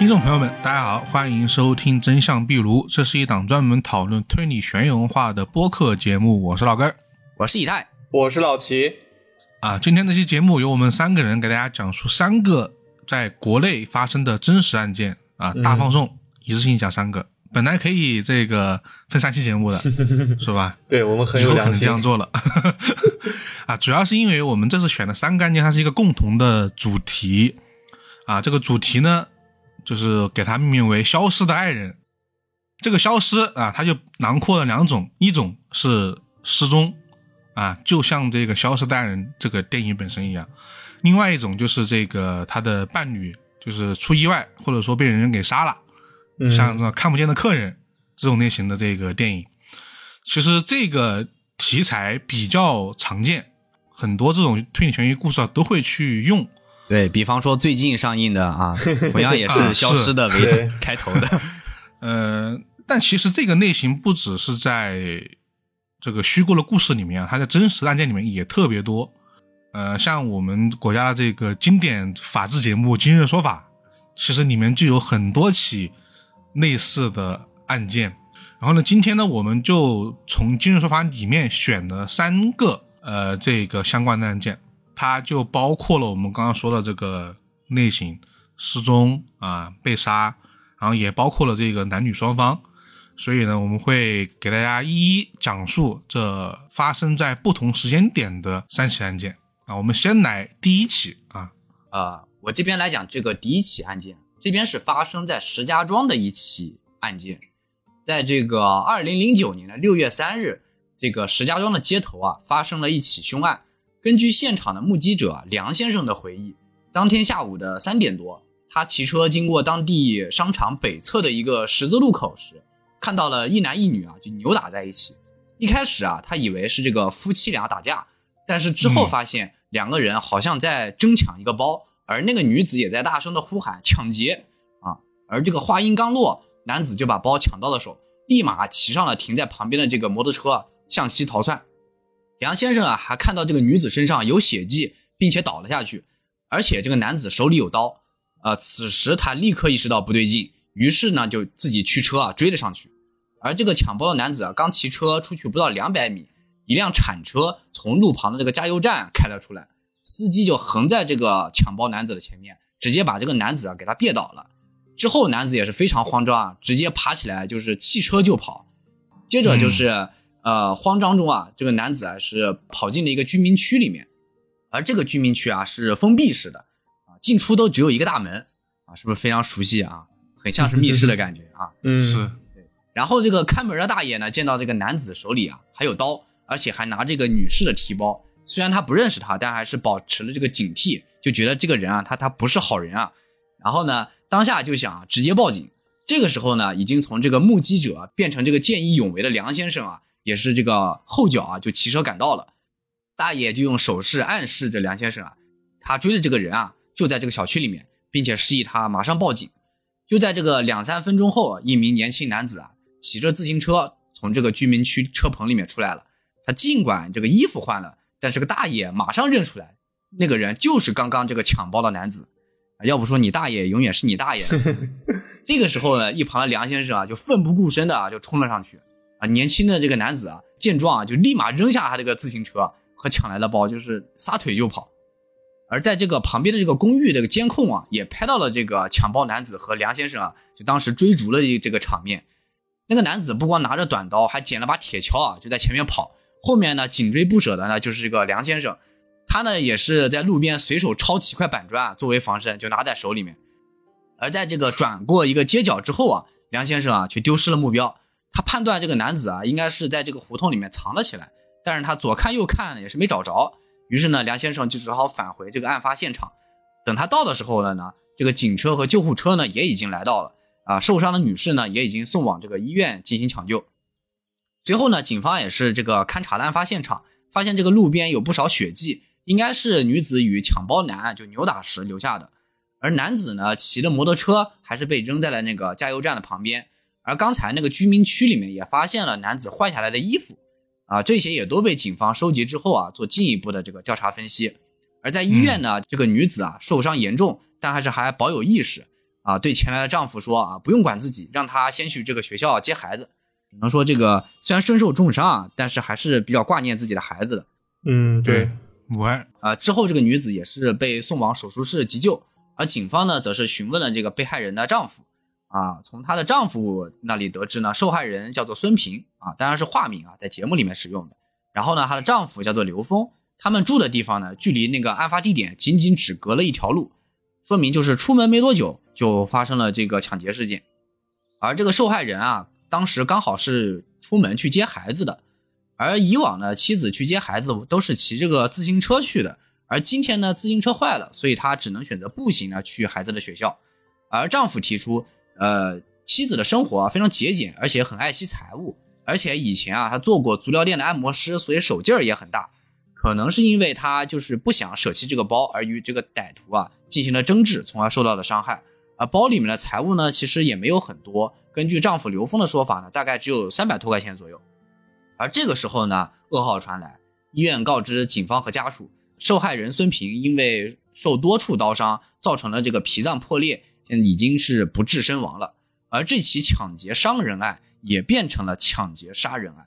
听众朋友们，大家好，欢迎收听《真相壁炉》，这是一档专门讨论推理悬疑文化的播客节目。我是老根儿我是以太，我是老齐，啊。今天这期节目由我们三个人给大家讲述三个在国内发生的真实案件啊，大放送，一次性讲三个。本来可以这个分三期节目的，是吧？对我们很以后可能这有良心。样做了 啊，主要是因为我们这次选的三个案件，它是一个共同的主题啊。这个主题呢，就是给它命名为“消失的爱人”。这个消失啊，它就囊括了两种，一种是失踪啊，就像这个《消失的爱人》这个电影本身一样；另外一种就是这个他的伴侣就是出意外，或者说被人给杀了。嗯像这看不见的客人这种类型的这个电影，其实这个题材比较常见，很多这种推理悬疑故事啊都会去用。对比方说最近上映的啊，同样也啊是消失的为对开头的，呃，但其实这个类型不只是在这个虚构的故事里面啊，它在真实案件里面也特别多。呃，像我们国家的这个经典法制节目《今日说法》，其实里面就有很多起类似的案件。然后呢，今天呢，我们就从《今日说法》里面选了三个呃这个相关的案件，它就包括了我们刚刚说的这个类型失踪啊、被杀，然后也包括了这个男女双方。所以呢，我们会给大家一一讲述这发生在不同时间点的三起案件啊。我们先来第一起啊，啊，我这边来讲这个第一起案件，这边是发生在石家庄的一起案件，在这个二零零九年的六月三日，这个石家庄的街头啊发生了一起凶案。根据现场的目击者啊梁先生的回忆，当天下午的三点多，他骑车经过当地商场北侧的一个十字路口时，看到了一男一女啊就扭打在一起。一开始啊，他以为是这个夫妻俩打架，但是之后发现两个人好像在争抢一个包，而那个女子也在大声的呼喊抢劫啊。而这个话音刚落，男子就把包抢到了手，立马骑上了停在旁边的这个摩托车啊，向西逃窜。梁先生啊，还看到这个女子身上有血迹，并且倒了下去，而且这个男子手里有刀。呃，此时他立刻意识到不对劲，于是呢就自己驱车啊追了上去。而这个抢包的男子啊，刚骑车出去不到两百米，一辆铲车从路旁的这个加油站开了出来，司机就横在这个抢包男子的前面，直接把这个男子啊给他别倒了。之后男子也是非常慌张啊，直接爬起来就是弃车就跑。接着就是、呃慌张中啊，这个男子啊是跑进了一个居民区里面，而这个居民区啊是封闭式的啊，进出都只有一个大门啊，是不是非常熟悉啊？很像是密室的感觉啊。嗯，是然后这个看门的大爷呢，见到这个男子手里啊还有刀，而且还拿这个女士的提包。虽然他不认识他，但还是保持了这个警惕，就觉得这个人啊，他他不是好人啊。然后呢，当下就想直接报警。这个时候呢，已经从这个目击者啊变成这个见义勇为的梁先生啊，也是这个后脚啊就骑车赶到了。大爷就用手势暗示着梁先生啊，他追的这个人啊就在这个小区里面，并且示意他马上报警。就在这个两三分钟后啊，一名年轻男子啊骑着自行车从这个居民区车棚里面出来了。他尽管这个衣服换了，但是个大爷马上认出来，那个人就是刚刚这个抢包的男子。啊要不说你大爷永远是你大爷。这个时候呢，一旁的梁先生啊就奋不顾身的啊就冲了上去。啊，年轻的这个男子啊见状啊就立马扔下他这个自行车和抢来的包，就是撒腿就跑。而在这个旁边的这个公寓这个监控啊，也拍到了这个抢包男子和梁先生啊，就当时追逐了这个场面。那个男子不光拿着短刀，还捡了把铁锹啊，就在前面跑。后面呢，紧追不舍的呢，就是这个梁先生，他呢也是在路边随手抄起一块板砖啊，作为防身，就拿在手里面。而在这个转过一个街角之后啊，梁先生啊却丢失了目标。他判断这个男子啊应该是在这个胡同里面藏了起来，但是他左看右看也是没找着。于是呢，梁先生就只好返回这个案发现场。等他到的时候了呢，这个警车和救护车呢也已经来到了啊，受伤的女士呢也已经送往这个医院进行抢救。随后呢，警方也是这个勘察了案发现场，发现这个路边有不少血迹，应该是女子与抢包男就扭打时留下的。而男子呢，骑的摩托车还是被扔在了那个加油站的旁边。而刚才那个居民区里面也发现了男子换下来的衣服，啊，这些也都被警方收集之后啊，做进一步的这个调查分析。而在医院呢，这个女子啊受伤严重，但还是还保有意识。啊，对前来的丈夫说啊，不用管自己，让他先去这个学校接孩子。只能说这个虽然身受重伤啊，但是还是比较挂念自己的孩子的。嗯，对，我啊，之后这个女子也是被送往手术室急救，而警方呢，则是询问了这个被害人的丈夫。啊，从她的丈夫那里得知呢，受害人叫做孙平啊，当然是化名啊，在节目里面使用的。然后呢，她的丈夫叫做刘峰，他们住的地方呢，距离那个案发地点仅仅只隔了一条路，说明就是出门没多久就发生了这个抢劫事件。而这个受害人啊，当时刚好是出门去接孩子的，而以往呢，妻子去接孩子都是骑这个自行车去的，而今天呢，自行车坏了，所以他只能选择步行呢去孩子的学校。而丈夫提出。呃，妻子的生活啊非常节俭，而且很爱惜财物，而且以前啊他做过足疗店的按摩师，所以手劲儿也很大。可能是因为他就是不想舍弃这个包，而与这个歹徒啊进行了争执，从而受到了伤害。而包里面的财物呢，其实也没有很多。根据丈夫刘峰的说法呢，大概只有三百多块钱左右。而这个时候呢，噩耗传来，医院告知警方和家属，受害人孙平因为受多处刀伤，造成了这个脾脏破裂。已经是不治身亡了，而这起抢劫伤人案也变成了抢劫杀人案，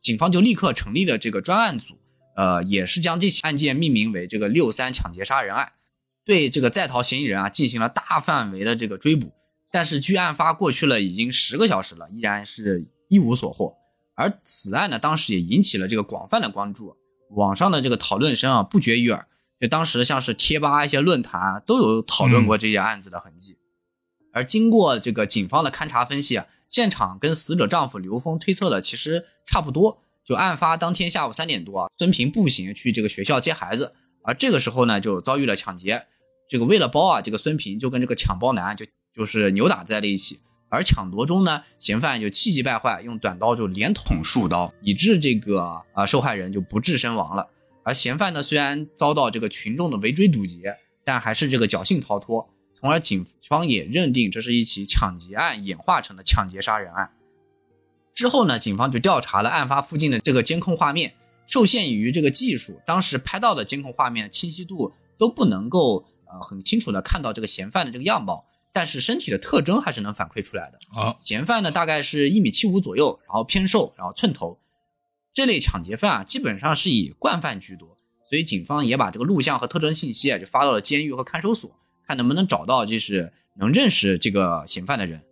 警方就立刻成立了这个专案组，呃，也是将这起案件命名为这个六三抢劫杀人案，对这个在逃嫌疑人啊进行了大范围的这个追捕，但是距案发过去了已经十个小时了，依然是一无所获。而此案呢，当时也引起了这个广泛的关注，网上的这个讨论声啊不绝于耳，就当时像是贴吧一些论坛啊都有讨论过这些案子的痕迹。而经过这个警方的勘查分析啊，现场跟死者丈夫刘峰推测的其实差不多。就案发当天下午三点多啊，孙平步行去这个学校接孩子，而这个时候呢，就遭遇了抢劫。这个为了包啊，这个孙平就跟这个抢包男就就是扭打在了一起。而抢夺中呢，嫌犯就气急败坏，用短刀就连捅数刀，以致这个啊受害人就不治身亡了。而嫌犯呢，虽然遭到这个群众的围追堵截，但还是这个侥幸逃脱。从而，警方也认定这是一起抢劫案演化成的抢劫杀人案。之后呢，警方就调查了案发附近的这个监控画面。受限于这个技术，当时拍到的监控画面清晰度都不能够呃很清楚的看到这个嫌犯的这个样貌，但是身体的特征还是能反馈出来的。啊，嫌犯呢大概是一米七五左右，然后偏瘦，然后寸头。这类抢劫犯啊，基本上是以惯犯居多，所以警方也把这个录像和特征信息啊就发到了监狱和看守所。看能不能找到就是能认识这个嫌犯的人，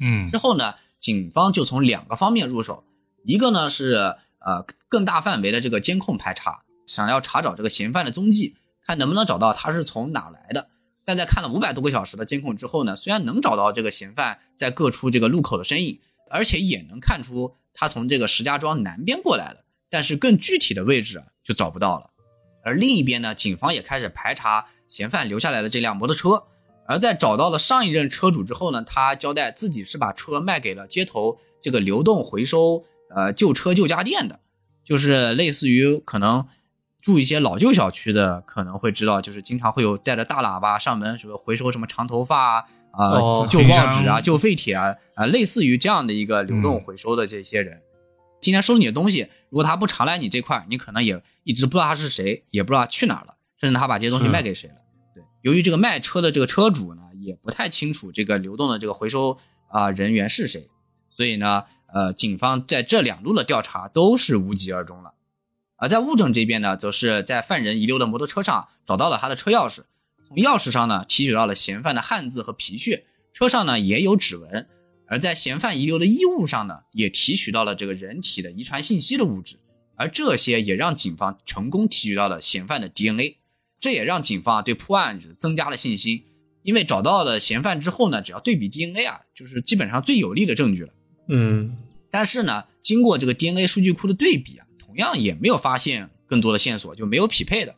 嗯，之后呢，警方就从两个方面入手，一个呢是呃更大范围的这个监控排查，想要查找这个嫌犯的踪迹，看能不能找到他是从哪来的。但在看了五百多个小时的监控之后呢，虽然能找到这个嫌犯在各处这个路口的身影，而且也能看出他从这个石家庄南边过来的，但是更具体的位置就找不到了。而另一边呢，警方也开始排查。嫌犯留下来的这辆摩托车，而在找到了上一任车主之后呢，他交代自己是把车卖给了街头这个流动回收呃旧车旧家电的，就是类似于可能住一些老旧小区的可能会知道，就是经常会有带着大喇叭上门什么回收什么长头发啊、啊旧报纸啊、旧废铁啊啊，类似于这样的一个流动回收的这些人，今天收你的东西，如果他不常来你这块，你可能也一直不知道他是谁，也不知道去哪了，甚至他把这些东西卖给谁了。由于这个卖车的这个车主呢，也不太清楚这个流动的这个回收啊人员是谁，所以呢，呃，警方在这两路的调查都是无疾而终了。而在物证这边呢，则是在犯人遗留的摩托车上找到了他的车钥匙，从钥匙上呢提取到了嫌犯的汗渍和皮屑，车上呢也有指纹，而在嫌犯遗留的衣物上呢，也提取到了这个人体的遗传信息的物质，而这些也让警方成功提取到了嫌犯的 DNA。这也让警方啊对破案增加了信心，因为找到了嫌犯之后呢，只要对比 DNA 啊，就是基本上最有力的证据了。嗯，但是呢，经过这个 DNA 数据库的对比啊，同样也没有发现更多的线索，就没有匹配的。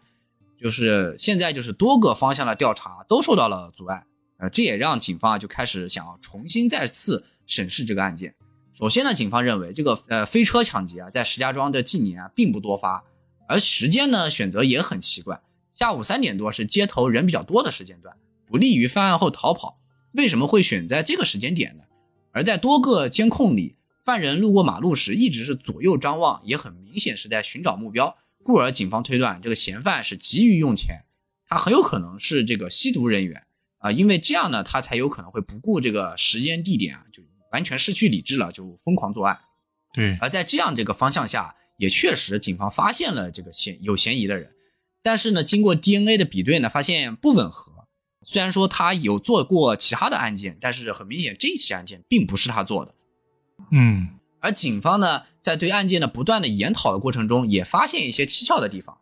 就是现在就是多个方向的调查都受到了阻碍，呃，这也让警方啊就开始想要重新再次审视这个案件。首先呢，警方认为这个呃飞车抢劫啊，在石家庄的近年啊并不多发，而时间呢选择也很奇怪。下午三点多是街头人比较多的时间段，不利于犯案后逃跑。为什么会选在这个时间点呢？而在多个监控里，犯人路过马路时一直是左右张望，也很明显是在寻找目标。故而警方推断，这个嫌犯是急于用钱，他很有可能是这个吸毒人员啊，因为这样呢，他才有可能会不顾这个时间地点啊，就完全失去理智了，就疯狂作案。对，而在这样这个方向下，也确实警方发现了这个嫌有嫌疑的人，但是呢，经过 DNA 的比对呢，发现不吻合。虽然说他有做过其他的案件，但是很明显这起案件并不是他做的。嗯，而警方呢，在对案件的不断的研讨的过程中，也发现一些蹊跷的地方。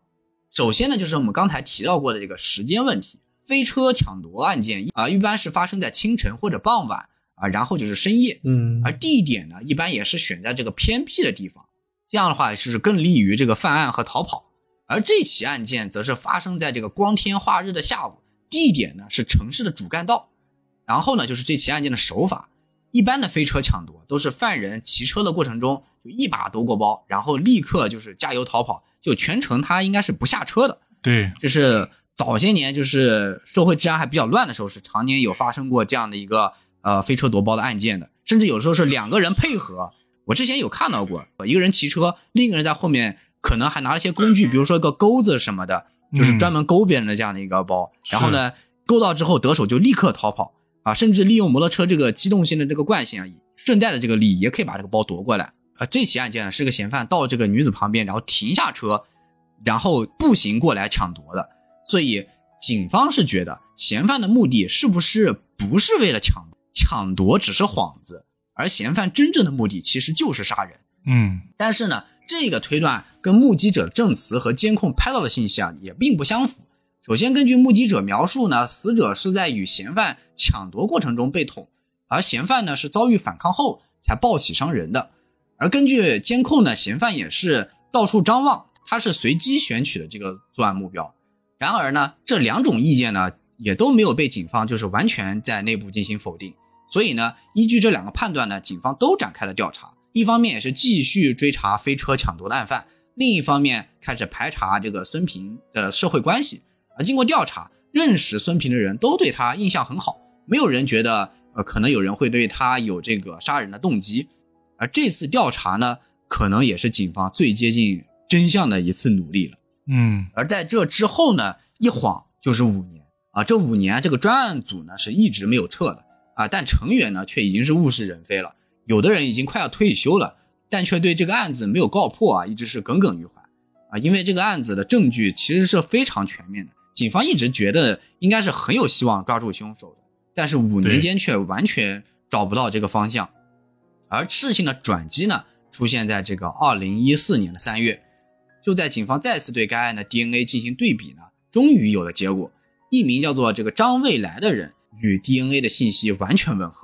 首先呢，就是我们刚才提到过的这个时间问题。飞车抢夺案件啊，一般是发生在清晨或者傍晚啊，然后就是深夜。嗯，而地点呢，一般也是选在这个偏僻的地方，这样的话就是更利于这个犯案和逃跑。而这起案件则是发生在这个光天化日的下午。地点呢是城市的主干道，然后呢就是这起案件的手法，一般的飞车抢夺都是犯人骑车的过程中就一把夺过包，然后立刻就是加油逃跑，就全程他应该是不下车的。对，这是早些年就是社会治安还比较乱的时候，是常年有发生过这样的一个呃飞车夺包的案件的，甚至有时候是两个人配合。我之前有看到过，一个人骑车，另一个人在后面，可能还拿了些工具，比如说一个钩子什么的。就是专门勾别人的这样的一个包，然后呢，勾到之后得手就立刻逃跑啊，甚至利用摩托车这个机动性的这个惯性啊，顺带的这个力也可以把这个包夺过来啊。这起案件呢是个嫌犯到这个女子旁边，然后停下车，然后步行过来抢夺的，所以警方是觉得嫌犯的目的是不是不是为了抢抢夺，只是幌子，而嫌犯真正的目的其实就是杀人。嗯，但是呢。这个推断跟目击者证词和监控拍到的信息啊也并不相符。首先，根据目击者描述呢，死者是在与嫌犯抢夺过程中被捅，而嫌犯呢是遭遇反抗后才暴起伤人的。而根据监控呢，嫌犯也是到处张望，他是随机选取的这个作案目标。然而呢，这两种意见呢也都没有被警方就是完全在内部进行否定。所以呢，依据这两个判断呢，警方都展开了调查。一方面也是继续追查飞车抢夺的案犯，另一方面开始排查这个孙平的社会关系。而经过调查，认识孙平的人都对他印象很好，没有人觉得呃可能有人会对他有这个杀人的动机。而这次调查呢，可能也是警方最接近真相的一次努力了。嗯，而在这之后呢，一晃就是五年啊，这五年这个专案组呢是一直没有撤的啊，但成员呢却已经是物是人非了。有的人已经快要退休了，但却对这个案子没有告破啊，一直是耿耿于怀啊。因为这个案子的证据其实是非常全面的，警方一直觉得应该是很有希望抓住凶手的，但是五年间却完全找不到这个方向。而事情的转机呢，出现在这个二零一四年的三月，就在警方再次对该案的 DNA 进行对比呢，终于有了结果，一名叫做这个张未来的人与 DNA 的信息完全吻合。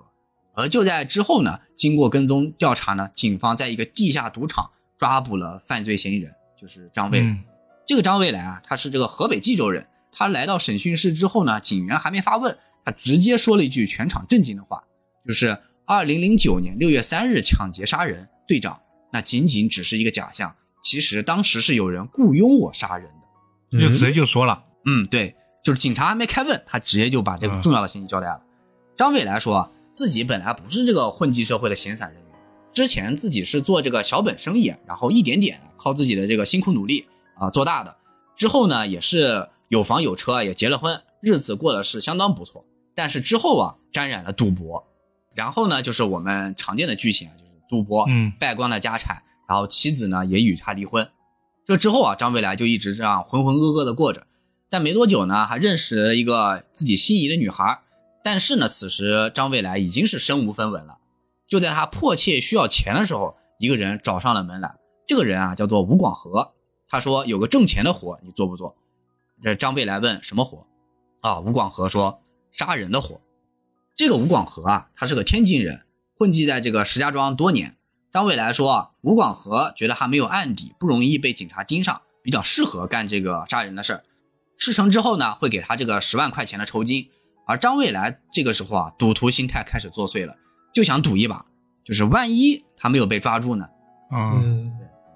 而就在之后呢，经过跟踪调查呢，警方在一个地下赌场抓捕了犯罪嫌疑人，就是张未来。这个张未来啊，他是这个河北冀州人。他来到审讯室之后呢，警员还没发问，他直接说了一句全场震惊的话，就是二零零九年六月三日抢劫杀人，队长，那仅仅只是一个假象，其实当时是有人雇佣我杀人的，就直接就说了。嗯，对，就是警察还没开问，他直接就把这个重要的信息交代了。张伟来说。自己本来不是这个混迹社会的闲散人员，之前自己是做这个小本生意，然后一点点靠自己的这个辛苦努力啊做大的。之后呢，也是有房有车，也结了婚，日子过得是相当不错。但是之后啊，沾染了赌博，然后呢，就是我们常见的剧情啊，就是赌博，嗯，败光了家产，然后妻子呢也与他离婚。这之后啊，张未来就一直这样浑浑噩噩的过着。但没多久呢，还认识了一个自己心仪的女孩。但是呢，此时张未来已经是身无分文了。就在他迫切需要钱的时候，一个人找上了门来。这个人啊，叫做吴广和。他说有个挣钱的活，你做不做？这张未来问什么活？啊，吴广和说杀人的活。这个吴广和啊，他是个天津人，混迹在这个石家庄多年。张未来说啊，吴广和觉得他没有案底，不容易被警察盯上，比较适合干这个杀人的事儿。事成之后呢，会给他这个十万块钱的酬金。而张未来这个时候啊，赌徒心态开始作祟了，就想赌一把，就是万一他没有被抓住呢？嗯，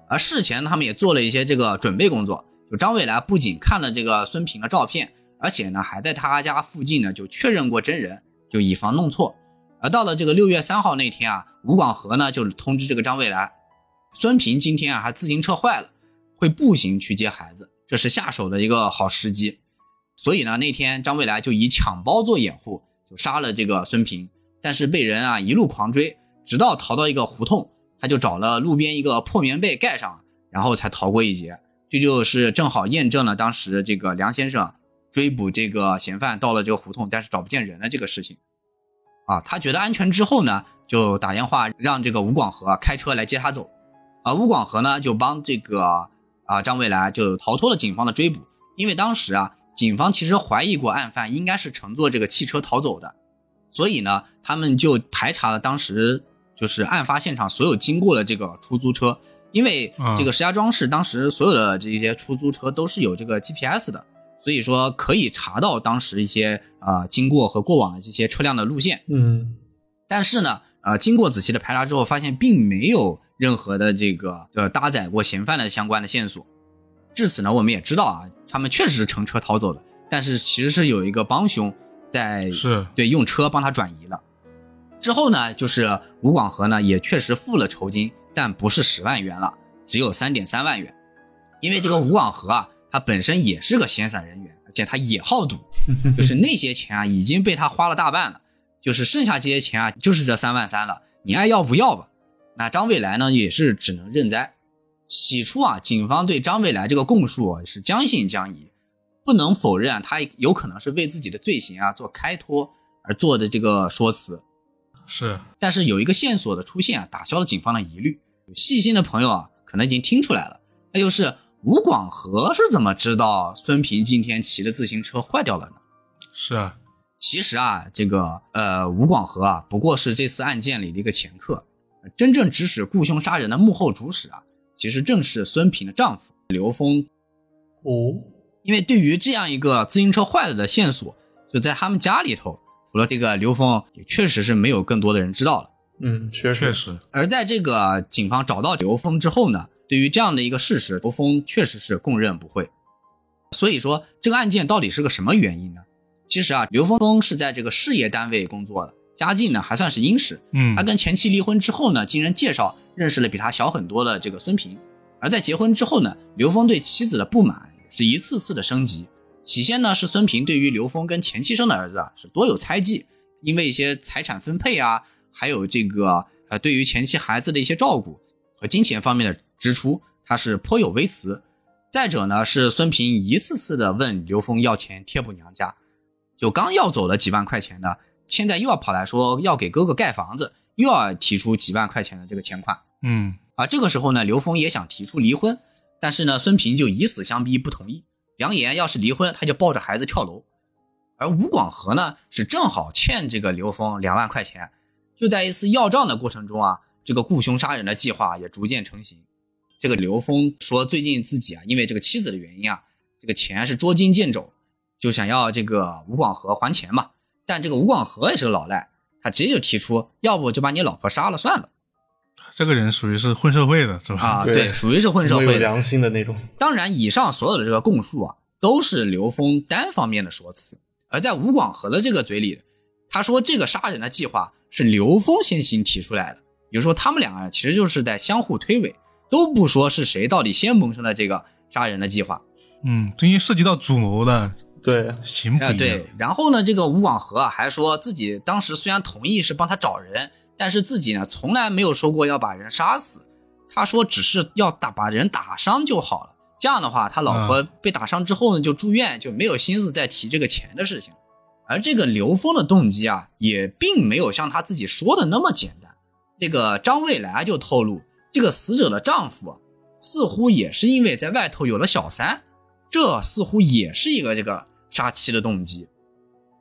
而事前他们也做了一些这个准备工作，就张未来不仅看了这个孙平的照片，而且呢还在他家附近呢就确认过真人，就以防弄错。而到了这个六月三号那天啊，吴广和呢就通知这个张未来，孙平今天啊还自行车坏了，会步行去接孩子，这是下手的一个好时机。所以呢，那天张未来就以抢包做掩护，就杀了这个孙平。但是被人啊一路狂追，直到逃到一个胡同，他就找了路边一个破棉被盖上，然后才逃过一劫。这就是正好验证了当时这个梁先生追捕这个嫌犯到了这个胡同，但是找不见人的这个事情。啊，他觉得安全之后呢，就打电话让这个吴广和开车来接他走。啊，吴广和呢就帮这个啊张未来就逃脱了警方的追捕，因为当时啊警方其实怀疑过案犯应该是乘坐这个汽车逃走的。所以呢，他们就排查了当时就是案发现场所有经过的这个出租车，因为这个石家庄市当时所有的这些出租车都是有这个 GPS 的，所以说可以查到当时一些啊经过和过往的这些车辆的路线。嗯，但是呢，呃，经过仔细的排查之后，发现并没有任何的这个呃搭载过嫌犯的相关的线索。至此呢，我们也知道啊，他们确实是乘车逃走的，但是其实是有一个帮凶。在是对用车帮他转移了，之后呢，就是吴广和呢也确实付了酬金，但不是十万元了，只有三点三万元。因为这个吴广和啊，他本身也是个闲散人员，而且他也好赌，就是那些钱啊已经被他花了大半了，就是剩下这些钱啊就是这三万三了，你爱要不要吧？那张未来呢也是只能认栽。起初啊，警方对张未来这个供述是将信将疑。不能否认啊，他有可能是为自己的罪行啊做开脱而做的这个说辞，是。但是有一个线索的出现啊，打消了警方的疑虑。细心的朋友啊，可能已经听出来了，那就是吴广和是怎么知道孙平今天骑的自行车坏掉了呢？是啊，其实啊，这个呃，吴广和啊，不过是这次案件里的一个前客，真正指使雇凶杀人的幕后主使啊，其实正是孙平的丈夫刘峰。哦。因为对于这样一个自行车坏了的线索，就在他们家里头，除了这个刘峰，也确实是没有更多的人知道了。嗯，确确实。而在这个警方找到刘峰之后呢，对于这样的一个事实，刘峰确实是供认不讳。所以说，这个案件到底是个什么原因呢？其实啊，刘峰峰是在这个事业单位工作的，家境呢还算是殷实。嗯，他跟前妻离婚之后呢，经人介绍认识了比他小很多的这个孙平。而在结婚之后呢，刘峰对妻子的不满。是一次次的升级。起先呢，是孙平对于刘峰跟前妻生的儿子啊，是多有猜忌，因为一些财产分配啊，还有这个呃，对于前妻孩子的一些照顾和金钱方面的支出，他是颇有微词。再者呢，是孙平一次次的问刘峰要钱贴补娘家，就刚要走了几万块钱呢，现在又要跑来说要给哥哥盖房子，又要提出几万块钱的这个钱款。嗯，啊，这个时候呢，刘峰也想提出离婚。但是呢，孙平就以死相逼，不同意，扬言要是离婚，他就抱着孩子跳楼。而吴广和呢，是正好欠这个刘峰两万块钱，就在一次要账的过程中啊，这个雇凶杀人的计划也逐渐成型。这个刘峰说，最近自己啊，因为这个妻子的原因啊，这个钱是捉襟见肘，就想要这个吴广和还钱嘛。但这个吴广和也是个老赖，他直接就提出，要不就把你老婆杀了算了。这个人属于是混社会的，是吧？啊，对，属于是混社会、有良心的那种。当然，以上所有的这个供述啊，都是刘峰单方面的说辞。而在吴广和的这个嘴里，他说这个杀人的计划是刘峰先行提出来的，也就是说，他们两个人其实就是在相互推诿，都不说是谁到底先萌生了这个杀人的计划。嗯，这些涉及到主谋的，对，行不？对。然后呢，这个吴广和啊，还说自己当时虽然同意是帮他找人。但是自己呢，从来没有说过要把人杀死，他说只是要打把人打伤就好了。这样的话，他老婆被打伤之后呢，就住院，就没有心思再提这个钱的事情。而这个刘峰的动机啊，也并没有像他自己说的那么简单。这个张未来就透露，这个死者的丈夫似乎也是因为在外头有了小三，这似乎也是一个这个杀妻的动机。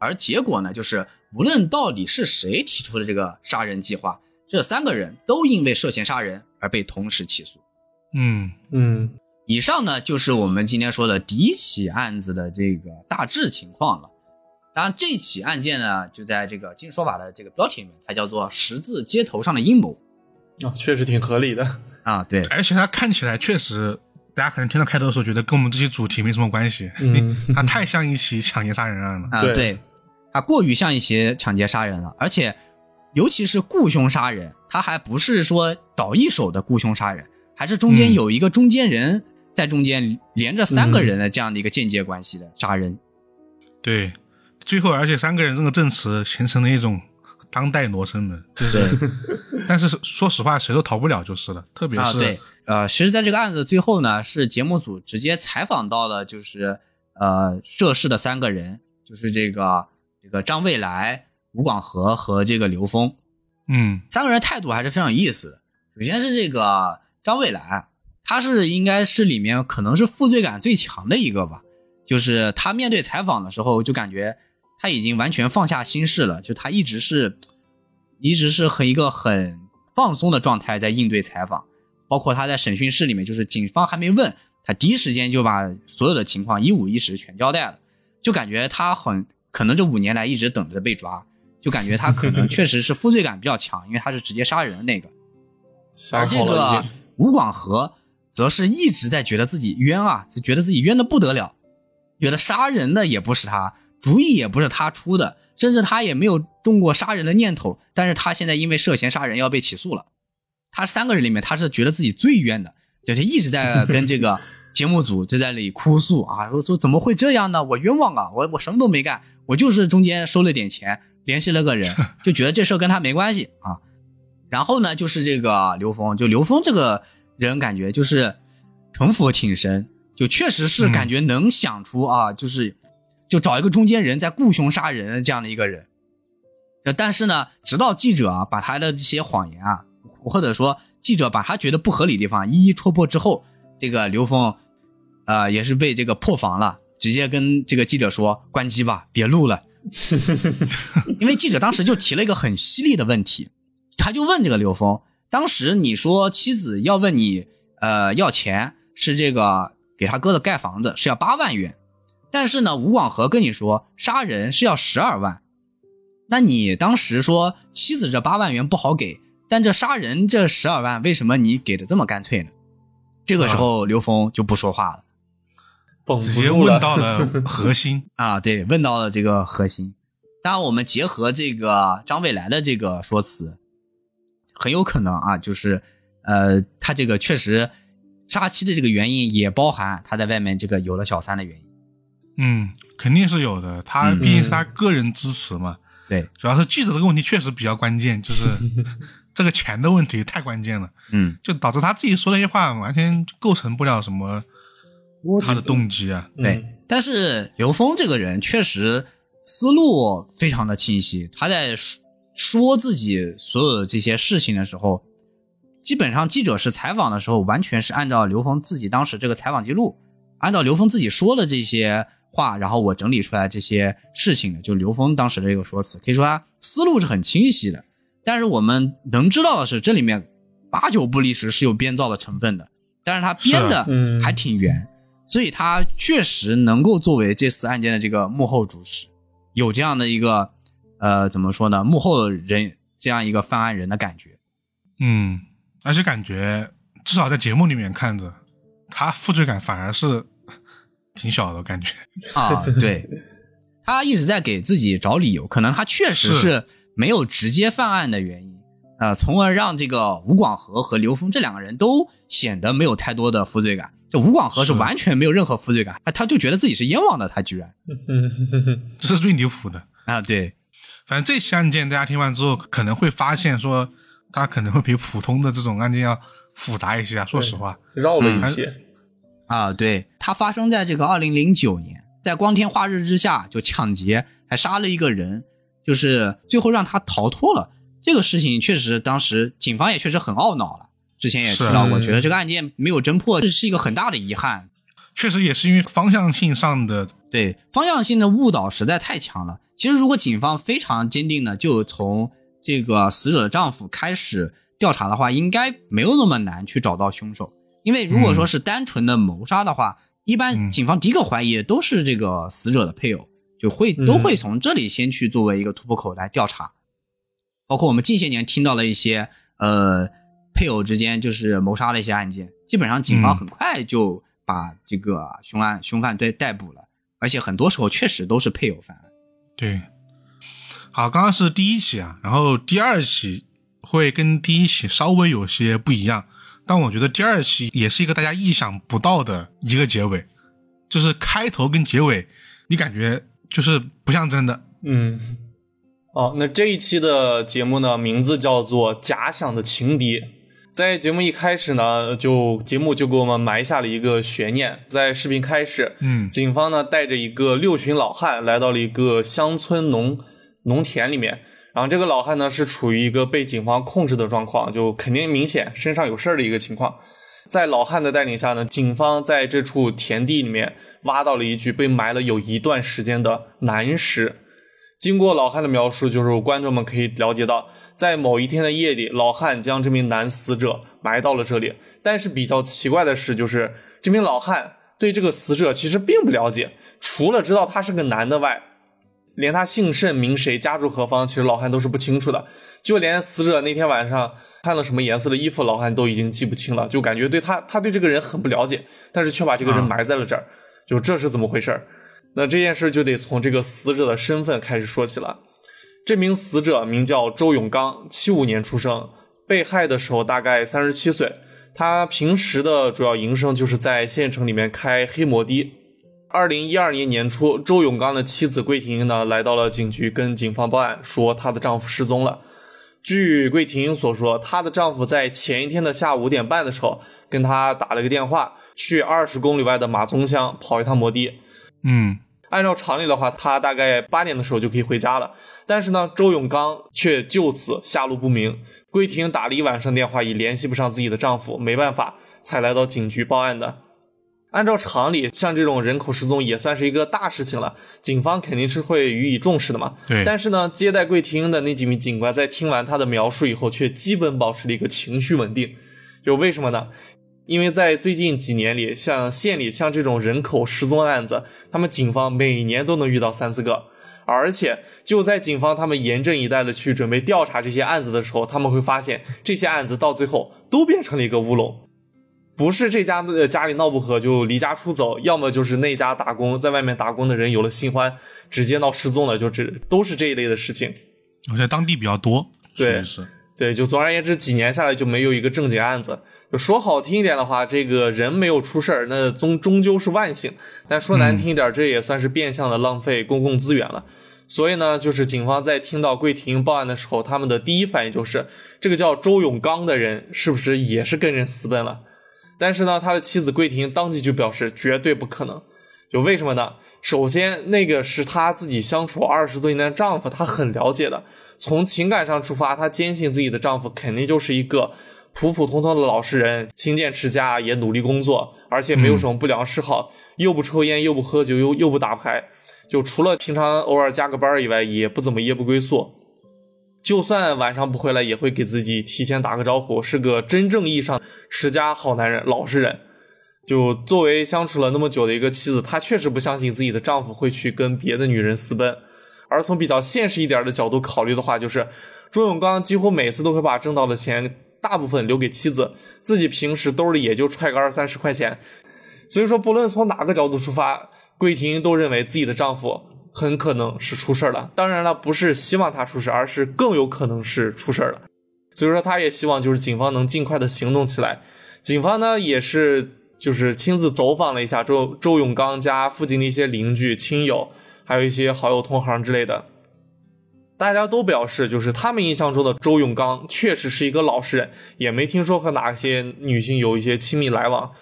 而结果呢，就是无论到底是谁提出的这个杀人计划，这三个人都因为涉嫌杀人而被同时起诉。嗯嗯，以上呢就是我们今天说的第一起案子的这个大致情况了。当然，这起案件呢，就在这个《今日说法》的这个标题里面，它叫做“十字街头上的阴谋”。啊，确实挺合理的啊。对，而且它看起来确实，大家可能听到开头的时候觉得跟我们这些主题没什么关系，嗯，它太像一起抢劫杀人案了。啊，对。他过于像一起抢劫杀人了，而且，尤其是雇凶杀人，他还不是说倒一手的雇凶杀人，还是中间有一个中间人在中间连着三个人的这样的一个间接关系的杀人。对，最后而且三个人这个证词形成了一种当代罗生门，就是，但是说实话，谁都逃不了就是了，特别啊，是、对，呃，其实在这个案子最后呢，是节目组直接采访到了，就是呃涉事的三个人，就是这个这个张未来、吴广和和这个刘峰嗯三个人态度还是非常有意思的。首先是这个张未来，他是应该是里面可能是负罪感最强的一个吧，就是他面对采访的时候，就感觉他已经完全放下心事了，就他一直是一直是和一个很放松的状态在应对采访，包括他在审讯室里面，就是警方还没问他，第一时间就把所有的情况一五一十全交代了，就感觉他很可能这五年来一直等着被抓，就感觉他可能确实是负罪感比较强，因为他是直接杀人的那个。而这个。吴广和则是一直在觉得自己冤啊，就觉得自己冤的不得了，觉得杀人的也不是他，主意也不是他出的，甚至他也没有动过杀人的念头。但是他现在因为涉嫌杀人要被起诉了，他三个人里面他是觉得自己最冤的，就他一直在 跟这个节目组就在那里哭诉啊，说说怎么会这样呢？我冤枉啊，我我什么都没干，我就是中间收了点钱，联系了个人，就觉得这事儿跟他没关系啊。然后呢，就是这个刘峰，就刘峰这个人，感觉就是城府挺深，就确实是感觉能想出啊，就是就找一个中间人在雇凶杀人这样的一个人。呃但是呢，直到记者啊把他的这些谎言啊，或者说记者把他觉得不合理的地方一一戳破之后，这个刘峰，呃，也是被这个破防了，直接跟这个记者说关机吧，别录了。因为记者当时就提了一个很犀利的问题，他就问这个刘峰，当时你说妻子要问你，呃，要钱是这个给他哥哥盖房子是要八万元，但是呢，吴广和跟你说杀人是要十二万，那你当时说妻子这八万元不好给，但这杀人这十二万为什么你给的这么干脆呢？这个时候刘峰就不说话了。绷直接。问到了核心。啊，对，问到了这个核心。当然，我们结合这个张未来的这个说辞，很有可能啊，就是呃，他这个确实杀妻的这个原因也包含他在外面这个有了小三的原因。嗯，肯定是有的。他嗯毕竟是他个人支持嘛，对，主要是记者这个问题确实比较关键，就是 这个钱的问题太关键了，嗯，就导致他自己说那些话完全构成不了什么他的动机啊。对。嗯但是刘峰这个人确实思路非常的清晰，他在说说自己所有的这些事情的时候，基本上记者是采访的时候，完全是按照刘峰自己当时这个采访记录，按照刘峰自己说的这些话，然后我整理出来这些事情的，就刘峰当时的一个说辞，可以说他思路是很清晰的。但是我们能知道的是，这里面八九不离十是有编造的成分的，但是他编的嗯还挺圆，所以他确实能够作为这次案件的这个幕后主使，有这样的一个呃怎么说呢，幕后人这样一个犯案人的感觉。嗯，而且感觉至少在节目里面看着，他负罪感反而是 挺小的感觉。啊，对，他一直在给自己找理由，可能他确实是是没有直接犯案的原因，啊，从而让这个吴广和和刘峰这两个人都显得没有太多的负罪感。就吴广和是是完全没有任何负罪感，他他就觉得自己是冤枉的，他居然 这是最离谱的。啊，对，反正这起案件大家听完之后，可能会发现说，他可能会比普通的这种案件要复杂一些啊。说实话，绕了嗯一些。啊，对，它发生在这个二零零九年，在光天化日之下就抢劫，还杀了一个人，就是最后让他逃脱了。这个事情确实，当时警方也确实很懊恼了。之前也提到过，觉得这个案件没有侦破，这是一个很大的遗憾。确实也是因为方向性上的，对方向性的误导实在太强了。其实，如果警方非常坚定的就从这个死者的丈夫开始调查的话，应该没有那么难去找到凶手。因为如果说是单纯的谋杀的话，一般嗯警方第一个怀疑的都是这个死者的配偶，就会都会从这里先去作为一个突破口来调查。包括我们近些年听到了一些呃配偶之间就是谋杀的一些案件，基本上警方嗯很快就把这个凶案凶犯对逮捕了，而且很多时候确实都是配偶犯案。对。好，刚刚是第一起啊，然后第二起会跟第一起稍微有些不一样，但我觉得第二期也是一个大家意想不到的一个结尾，就是开头跟结尾，你感觉就是不像真的。嗯，哦，那这一期的节目呢，名字叫做《假想的情敌》。在节目一开始呢，就节目就给我们埋下了一个悬念。在视频开始，嗯警方呢带着一个六旬老汉来到了一个乡村农农田里面，然后这个老汉呢是处于一个被警方控制的状况，就肯定明显身上有事儿的一个情况。在老汉的带领下呢，警方在这处田地里面挖到了一具被埋了有一段时间的男尸。经过老汉的描述，就是观众们可以了解到，在某一天的夜里，老汉将这名男死者埋到了这里。但是比较奇怪的是，就是这名老汉对这个死者其实并不了解，除了知道他是个男的外，连他姓甚名谁、家住何方，其实老汉都是不清楚的。就连死者那天晚上穿了什么颜色的衣服，老汉都已经记不清了，就感觉对他，他对这个人很不了解，但是却把这个人埋在了这儿，就这是怎么回事儿？那这件事就得从这个死者的身份开始说起了。这名死者名叫周永刚，七五年出生，被害的时候大概三十七岁。他平时的主要营生就是在县城里面开黑摩的。二零一二年年初，周永刚的妻子桂婷呢来到了警局，跟警方报案说她的丈夫失踪了。据桂婷所说，她的丈夫在前一天的下午五点半的时候跟她打了个电话，去二十公里外的马宗乡跑一趟摩的。嗯按照常理的话，他大概八点的时候就可以回家了。但是呢，周永刚却就此下落不明。桂婷打了一晚上电话，也联系不上自己的丈夫，没办法，才来到警局报案的。按照常理，像这种人口失踪也算是一个大事情了，警方肯定是会予以重视的嘛。对但是呢，接待桂婷的那几名警官在听完他的描述以后，却基本保持了一个情绪稳定。就为什么呢？因为在最近几年里，像县里像这种人口失踪案子，他们警方每年都能遇到三四个，而且就在警方他们严阵以待的去准备调查这些案子的时候，他们会发现这些案子到最后都变成了一个乌龙，不是这家的家里闹不和就离家出走，要么就是那家打工在外面打工的人有了新欢，直接闹失踪了，就这都是这一类的事情。我在当地比较多，对是是对，就总而言之，几年下来就没有一个正经案子。就说好听一点的话，这个人没有出事儿，那终终究是万幸；但说难听一点，这也算是变相的浪费公共资源了。所以呢，就是警方在听到桂婷报案的时候，他们的第一反应就是，这个叫周永刚的人是不是也是跟人私奔了？但是呢，他的妻子桂婷当即就表示绝对不可能。就为什么呢？首先，那个是她自己相处二十多年的丈夫，他很了解的。从情感上出发，她坚信自己的丈夫肯定就是一个普普通通的老实人，勤俭持家，也努力工作，而且没有什么不良嗜好，又不抽烟，又不喝酒，又又不打牌，就除了平常偶尔加个班以外，也不怎么夜不归宿。就算晚上不回来，也会给自己提前打个招呼，是个真正意义上持家好男人、老实人。就作为相处了那么久的一个妻子，她确实不相信自己的丈夫会去跟别的女人私奔。而从比较现实一点的角度考虑的话，就是周永刚几乎每次都会把挣到的钱大部分留给妻子，自己平时兜里也就揣个二三十块钱。所以说，不论从哪个角度出发，桂婷都认为自己的丈夫很可能是出事了。当然了，不是希望他出事，而是更有可能是出事了。所以说，他也希望就是警方能尽快的行动起来。警方呢，也是就是亲自走访了一下周周永刚家附近的一些邻居、亲友，还有一些好友同行之类的。大家都表示，就是他们印象中的周永刚确实是一个老实人，也没听说和哪些女性有一些亲密来往。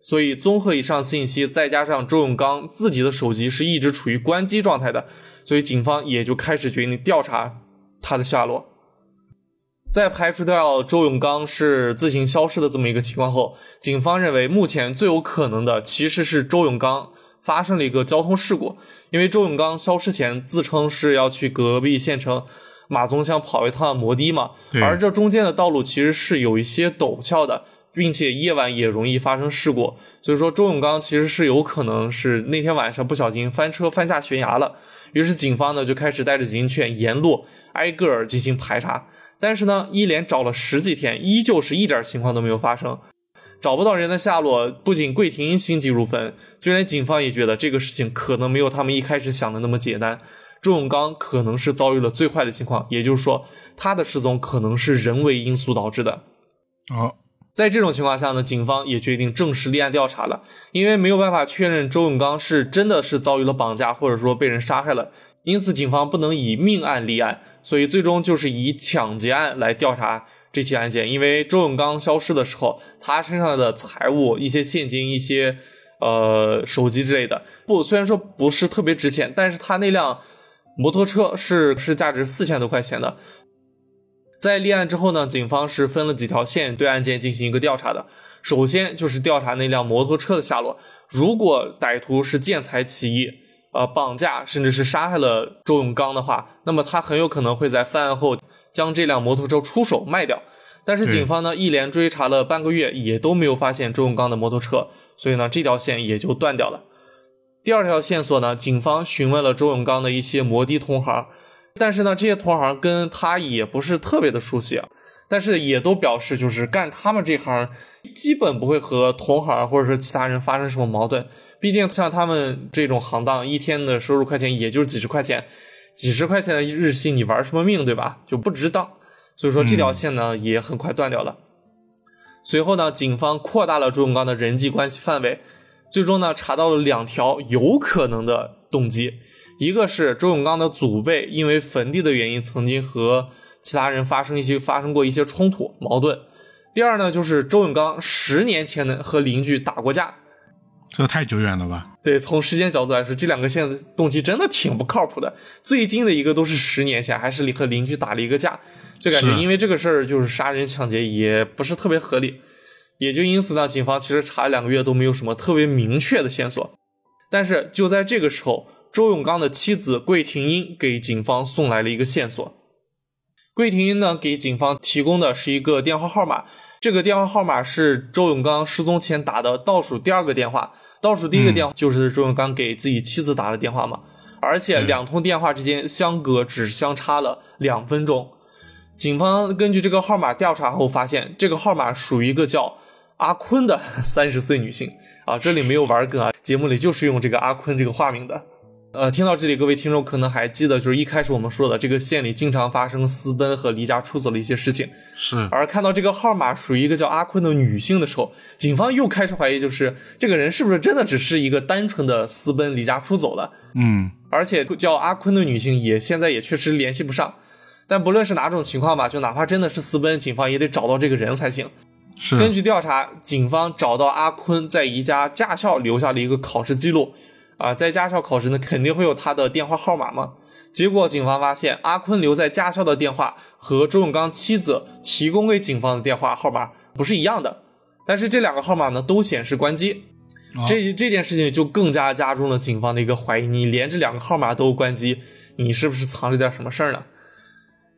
所以，综合以上信息，再加上周永刚自己的手机是一直处于关机状态的，所以警方也就开始决定调查他的下落。在排除掉周永刚是自行消失的这么一个情况后，警方认为目前最有可能的其实是周永刚发生了一个交通事故，因为周永刚消失前自称是要去隔壁县城马宗乡跑一趟摩的嘛，而这中间的道路其实是有一些陡峭的，并且夜晚也容易发生事故，所以说周永刚其实是有可能是那天晚上不小心翻车翻下悬崖了。于是警方呢就开始带着警犬沿路挨个儿进行排查，但是呢一连找了十几天，依旧是一点情况都没有发生，找不到人的下落。不仅桂婷心急如焚，就连警方也觉得这个事情可能没有他们一开始想的那么简单。周永刚可能是遭遇了最坏的情况，也就是说他的失踪可能是人为因素导致的。哦，在这种情况下呢，警方也决定正式立案调查了，因为没有办法确认周永刚是真的是遭遇了绑架，或者说被人杀害了，因此警方不能以命案立案，所以最终就是以抢劫案来调查这起案件。因为周永刚消失的时候，他身上的财物、一些现金、一些呃手机之类的，不虽然说不是特别值钱，但是他那辆摩托车是是价值四千多块钱的。在立案之后呢，警方是分了几条线对案件进行一个调查的。首先就是调查那辆摩托车的下落。如果歹徒是见财起意，呃，绑架甚至是杀害了周永刚的话，那么他很有可能会在犯案后将这辆摩托车出手卖掉。但是警方呢，一连追查了半个月，也都没有发现周永刚的摩托车，所以呢，这条线也就断掉了。第二条线索呢，警方询问了周永刚的一些摩的同行。但是呢，这些同行跟他也不是特别的熟悉啊，但是也都表示，就是干他们这行，基本不会和同行或者说其他人发生什么矛盾。毕竟像他们这种行当，一天的收入块钱也就是几十块钱，几十块钱的日薪，你玩什么命，对吧？就不值当。所以说这条线呢，也很快断掉了。随后呢，警方扩大了周永刚的人际关系范围，最终呢，查到了两条有可能的动机。一个是周永刚的祖辈因为坟地的原因，曾经和其他人发生一些发生过一些冲突矛盾。第二呢，就是周永刚十年前呢和邻居打过架，这太久远了吧？对，从时间角度来说，这两个线的动机真的挺不靠谱的。最近的一个都是十年前，还是和邻居打了一个架，就感觉因为这个事儿就是杀人抢劫也不是特别合理。也就因此呢，警方其实查了两个月都没有什么特别明确的线索。但是就在这个时候。周永刚的妻子桂婷英给警方送来了一个线索。桂婷英呢，给警方提供的是一个电话号码，这个电话号码是周永刚失踪前打的倒数第二个电话，倒数第一个电话就是周永刚给自己妻子打的电话嘛。而且两通电话之间相隔只相差了两分钟。警方根据这个号码调查后发现，这个号码属于一个叫阿坤的三十岁女性啊，这里没有玩梗啊，节目里就是用这个阿坤这个化名的。呃，听到这里，各位听众可能还记得，就是一开始我们说的这个县里经常发生私奔和离家出走的一些事情。是。而看到这个号码属于一个叫阿坤的女性的时候，警方又开始怀疑，就是这个人是不是真的只是一个单纯的私奔离家出走了？嗯。而且叫阿坤的女性也现在也确实联系不上。但不论是哪种情况吧，就哪怕真的是私奔，警方也得找到这个人才行。是。根据调查，警方找到阿坤在一家驾校留下了一个考试记录。啊，在驾校考试呢，肯定会有他的电话号码嘛。结果警方发现，阿坤留在驾校的电话和周永刚妻子提供给警方的电话号码不是一样的。但是这两个号码呢，都显示关机。这这件事情就更加加重了警方的一个怀疑：你连这两个号码都关机，你是不是藏着点什么事儿呢？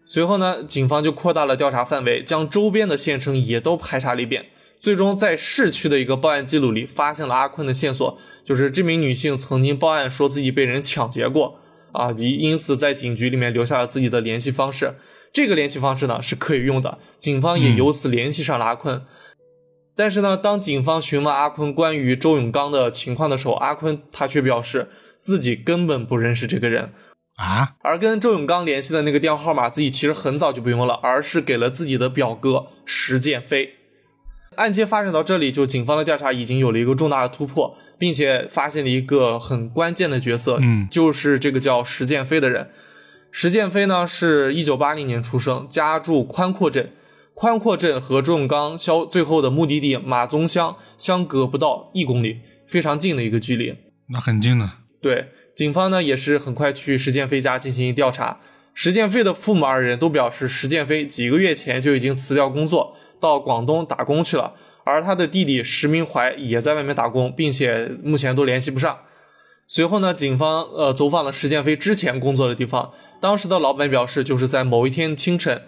随后呢，警方就扩大了调查范围，将周边的县城也都排查了一遍。最终在市区的一个报案记录里发现了阿坤的线索，就是这名女性曾经报案说自己被人抢劫过啊，因因此在警局里面留下了自己的联系方式。这个联系方式呢是可以用的，警方也由此联系上了阿坤。但是呢，当警方询问阿坤关于周永刚的情况的时候，阿坤他却表示自己根本不认识这个人啊，而跟周永刚联系的那个电话号码自己其实很早就不用了，而是给了自己的表哥石建飞。案件发展到这里，就警方的调查已经有了一个重大的突破，并且发现了一个很关键的角色，嗯，就是这个叫石建飞的人。石建飞呢，是一九八零年出生，家住宽阔镇。宽阔镇和周永刚消最后的目的地马宗乡相隔不到一公里，非常近的一个距离。那很近呢。对，警方呢也是很快去石建飞家进行调查。石建飞的父母二人都表示，石建飞几个月前就已经辞掉工作。到广东打工去了，而他的弟弟石明怀也在外面打工，并且目前都联系不上。随后呢，警方呃走访了石建飞之前工作的地方，当时的老板表示，就是在某一天清晨，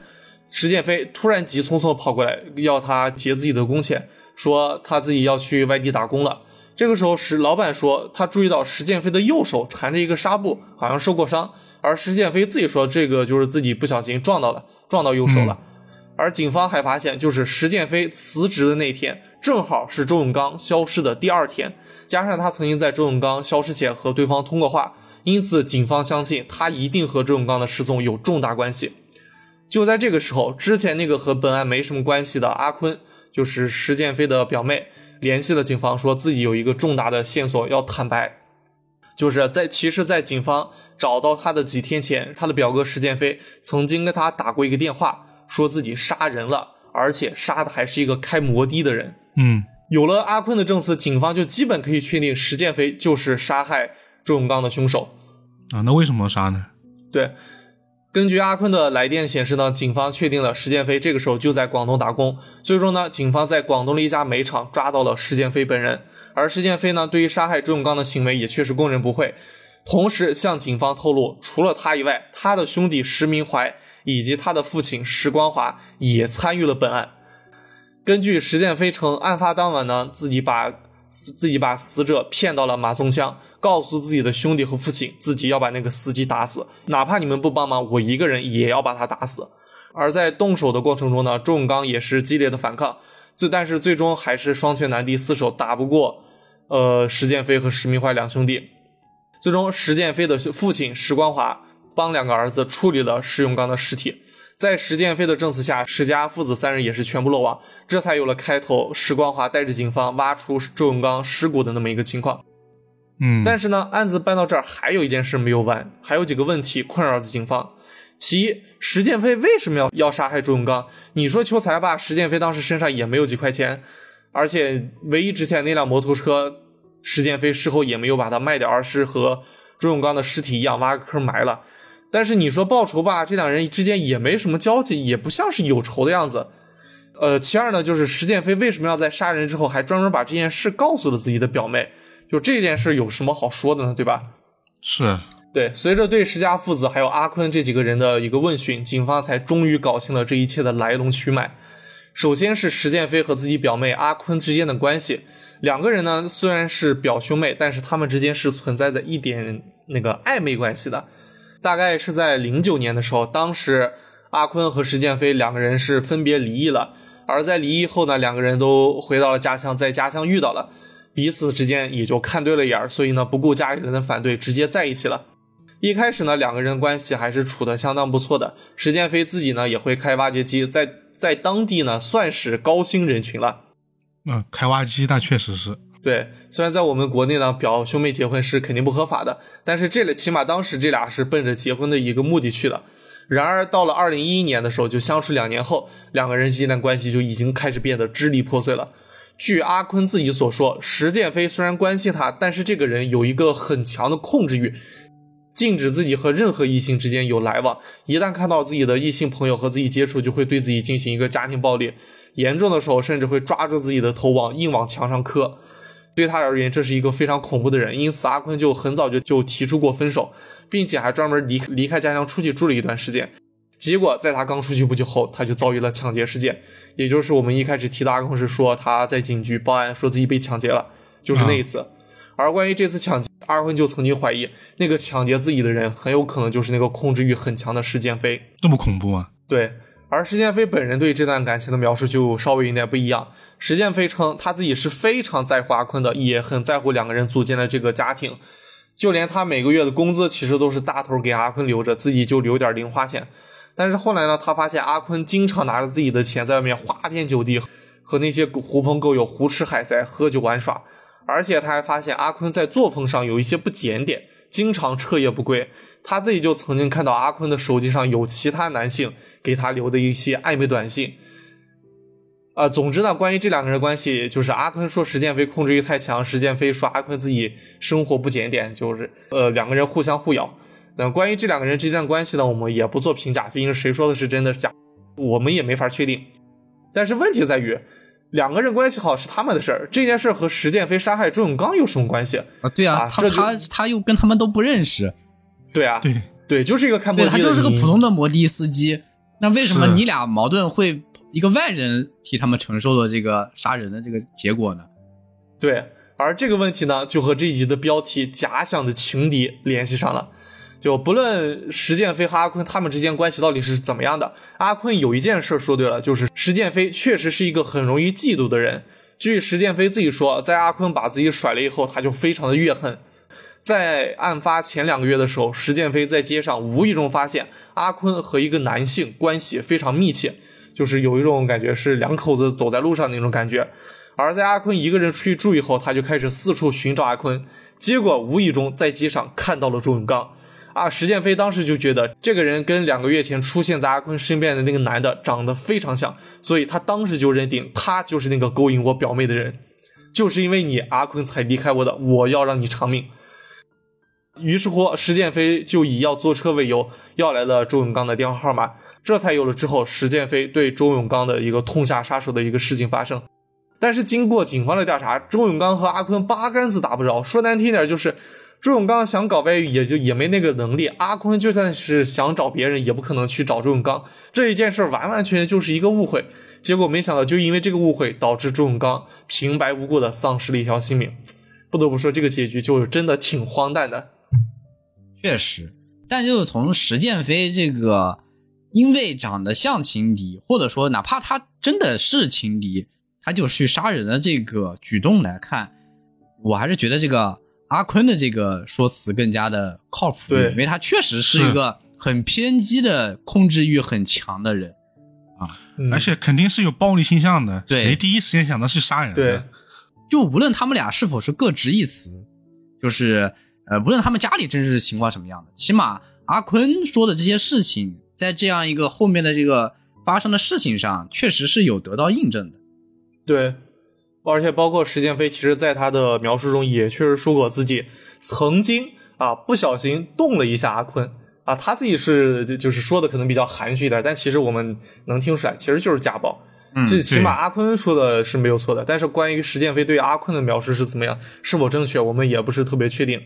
石建飞突然急匆匆跑过来要他结自己的工钱，说他自己要去外地打工了。这个时候，石老板说他注意到石建飞的右手缠着一个纱布，好像受过伤，而石建飞自己说这个就是自己不小心撞到了，撞到右手了。而警方还发现，就是石建飞辞职的那天，正好是周永刚消失的第二天，加上他曾经在周永刚消失前和对方通过话，因此警方相信他一定和周永刚的失踪有重大关系。就在这个时候，之前那个和本案没什么关系的阿坤，就是石建飞的表妹，联系了警方，说自己有一个重大的线索要坦白，就是在其实，在警方找到他的几天前，他的表哥石建飞曾经跟他打过一个电话，说自己杀人了，而且杀的还是一个开摩的的人。嗯有了阿坤的证词，警方就基本可以确定石建飞就是杀害周永刚的凶手。啊，那为什么要杀呢？对，根据阿坤的来电显示呢，警方确定了石建飞这个时候就在广东打工。最终呢，警方在广东的一家煤厂抓到了石建飞本人，而石建飞呢，对于杀害周永刚的行为也确实供认不讳，同时向警方透露，除了他以外，他的兄弟石明怀以及他的父亲石光华也参与了本案。根据石建飞称，案发当晚呢，自己把死自己把死者骗到了马宗乡，告诉自己的兄弟和父亲，自己要把那个司机打死，哪怕你们不帮忙，我一个人也要把他打死。而在动手的过程中呢，周永刚也是激烈的反抗，最但是最终还是双拳难敌四手，打不过呃石建飞和石明怀两兄弟。最终，石建飞的父亲石光华帮两个儿子处理了石永刚的尸体。在石建飞的证词下，石家父子三人也是全部落网，这才有了开头石光华带着警方挖出周永刚尸骨的那么一个情况。嗯，但是呢，案子办到这儿还有一件事没有完，还有几个问题困扰着警方。其一，石建飞为什么要要杀害周永刚？你说求财吧，石建飞当时身上也没有几块钱，而且唯一值钱那辆摩托车，石建飞事后也没有把它卖掉，而是和周永刚的尸体一样挖个坑埋了。但是你说报仇吧，这两人之间也没什么交集，也不像是有仇的样子。呃，其二呢，就是石建飞为什么要在杀人之后还专门把这件事告诉了自己的表妹？就这件事有什么好说的呢？对吧？是对，随着对石家父子还有阿坤这几个人的一个问询，警方才终于搞清了这一切的来龙去脉。首先是石建飞和自己表妹阿坤之间的关系，两个人呢虽然是表兄妹，但是他们之间是存在着一点那个暧昧关系的。大概是在零九年的时候，当时阿坤和石建飞两个人是分别离异了，而在离异后呢，两个人都回到了家乡，在家乡遇到了彼此之间也就看对了眼儿，所以呢不顾家里人的反对，直接在一起了。一开始呢，两个人关系还是处的相当不错的。石建飞自己呢也会开挖掘机，在在当地呢算是高薪人群了。嗯，开挖机那确实是，对，虽然在我们国内呢，表兄妹结婚是肯定不合法的，但是这里起码当时这俩是奔着结婚的一个目的去的。然而到了二零一一年的时候，就相处两年后，两个人之间的关系就已经开始变得支离破碎了。据阿坤自己所说，石建飞虽然关心他，但是这个人有一个很强的控制欲，禁止自己和任何异性之间有来往。一旦看到自己的异性朋友和自己接触，就会对自己进行一个家庭暴力，严重的时候甚至会抓住自己的头往硬往墙上磕。对他而言，这是一个非常恐怖的人，因此阿坤就很早就就提出过分手，并且还专门离离开家乡出去住了一段时间。结果在他刚出去不久后，他就遭遇了抢劫事件，也就是我们一开始提到阿坤是说他在警局报案说自己被抢劫了，就是那一次。而关于这次抢劫，阿坤就曾经怀疑那个抢劫自己的人很有可能就是那个控制欲很强的石建飞。这么恐怖啊？对，而石建飞本人对这段感情的描述就稍微有点不一样。石建飞称他自己是非常在乎阿坤的，也很在乎两个人组建的这个家庭，就连他每个月的工资其实都是大头给阿坤留着，自己就留点零花钱。但是后来呢，他发现阿坤经常拿着自己的钱在外面花天酒地，和那些狐朋狗友胡吃海塞、喝酒玩耍，而且他还发现阿坤在作风上有一些不检点，经常彻夜不归。他自己就曾经看到阿坤的手机上有其他男性给他留的一些暧昧短信。呃，总之呢，关于这两个人关系，就是阿坤说石建飞控制欲太强，石建飞说阿坤自己生活不检点，就是呃两个人互相互咬。那关于这两个人之间的关系呢，我们也不做评价，毕竟谁说的是真的是假，我们也没法确定。但是问题在于，两个人关系好是他们的事儿，这件事和石建飞杀害周永刚有什么关系？啊，对啊，他他他又跟他们都不认识，对啊，对，对，就是一个开摩的的，他就是个普通的摩的司机，那为什么你俩矛盾会一个外人替他们承受了这个杀人的这个结果呢？对，而这个问题呢，就和这一集的标题“假想的情敌”联系上了。就不论石建飞和阿坤他们之间关系到底是怎么样的，阿坤有一件事说对了，就是石建飞确实是一个很容易嫉妒的人。据石建飞自己说，在阿坤把自己甩了以后，他就非常的怨恨。在案发前两个月的时候，石建飞在街上无意中发现阿坤和一个男性关系非常密切，就是有一种感觉是两口子走在路上那种感觉。而在阿坤一个人出去住以后，他就开始四处寻找阿坤，结果无意中在街上看到了周永刚。啊，石建飞当时就觉得这个人跟两个月前出现在阿坤身边的那个男的长得非常像，所以他当时就认定他就是那个勾引我表妹的人，就是因为你阿坤才离开我的，我要让你偿命。于是乎，石建飞就以要坐车为由要来了周永刚的电话号码，这才有了之后石建飞对周永刚的一个痛下杀手的一个事情发生。但是经过警方的调查，周永刚和阿坤八竿子打不着，说难听点就是。朱永刚想搞外遇，也就也没那个能力。阿坤就算是想找别人，也不可能去找朱永刚。这一件事完完全全就是一个误会。结果没想到，就因为这个误会，导致朱永刚平白无故的丧失了一条性命。不得不说，这个结局就是真的挺荒诞的。确实，但就是从石建飞这个因为长得像情敌，或者说哪怕他真的是情敌，他就去杀人的这个举动来看，我还是觉得这个。阿坤的这个说辞更加的靠谱，对，因为他确实是一个很偏激的、控制欲很强的人啊，而且肯定是有暴力倾向的。对，谁第一时间想到是杀人？对，就无论他们俩是否是各执一词，就是呃，无论他们家里真实情况什么样的，起码阿坤说的这些事情，在这样一个后面的这个发生的事情上，确实是有得到印证的。对。而且包括石建飞，其实在他的描述中也确实说过自己曾经啊不小心动了一下阿坤啊，他自己是就是说的可能比较含蓄一点，但其实我们能听出来，其实就是家暴。这起码阿坤说的是没有错的，但是关于石建飞对阿坤的描述是怎么样，是否正确，我们也不是特别确定。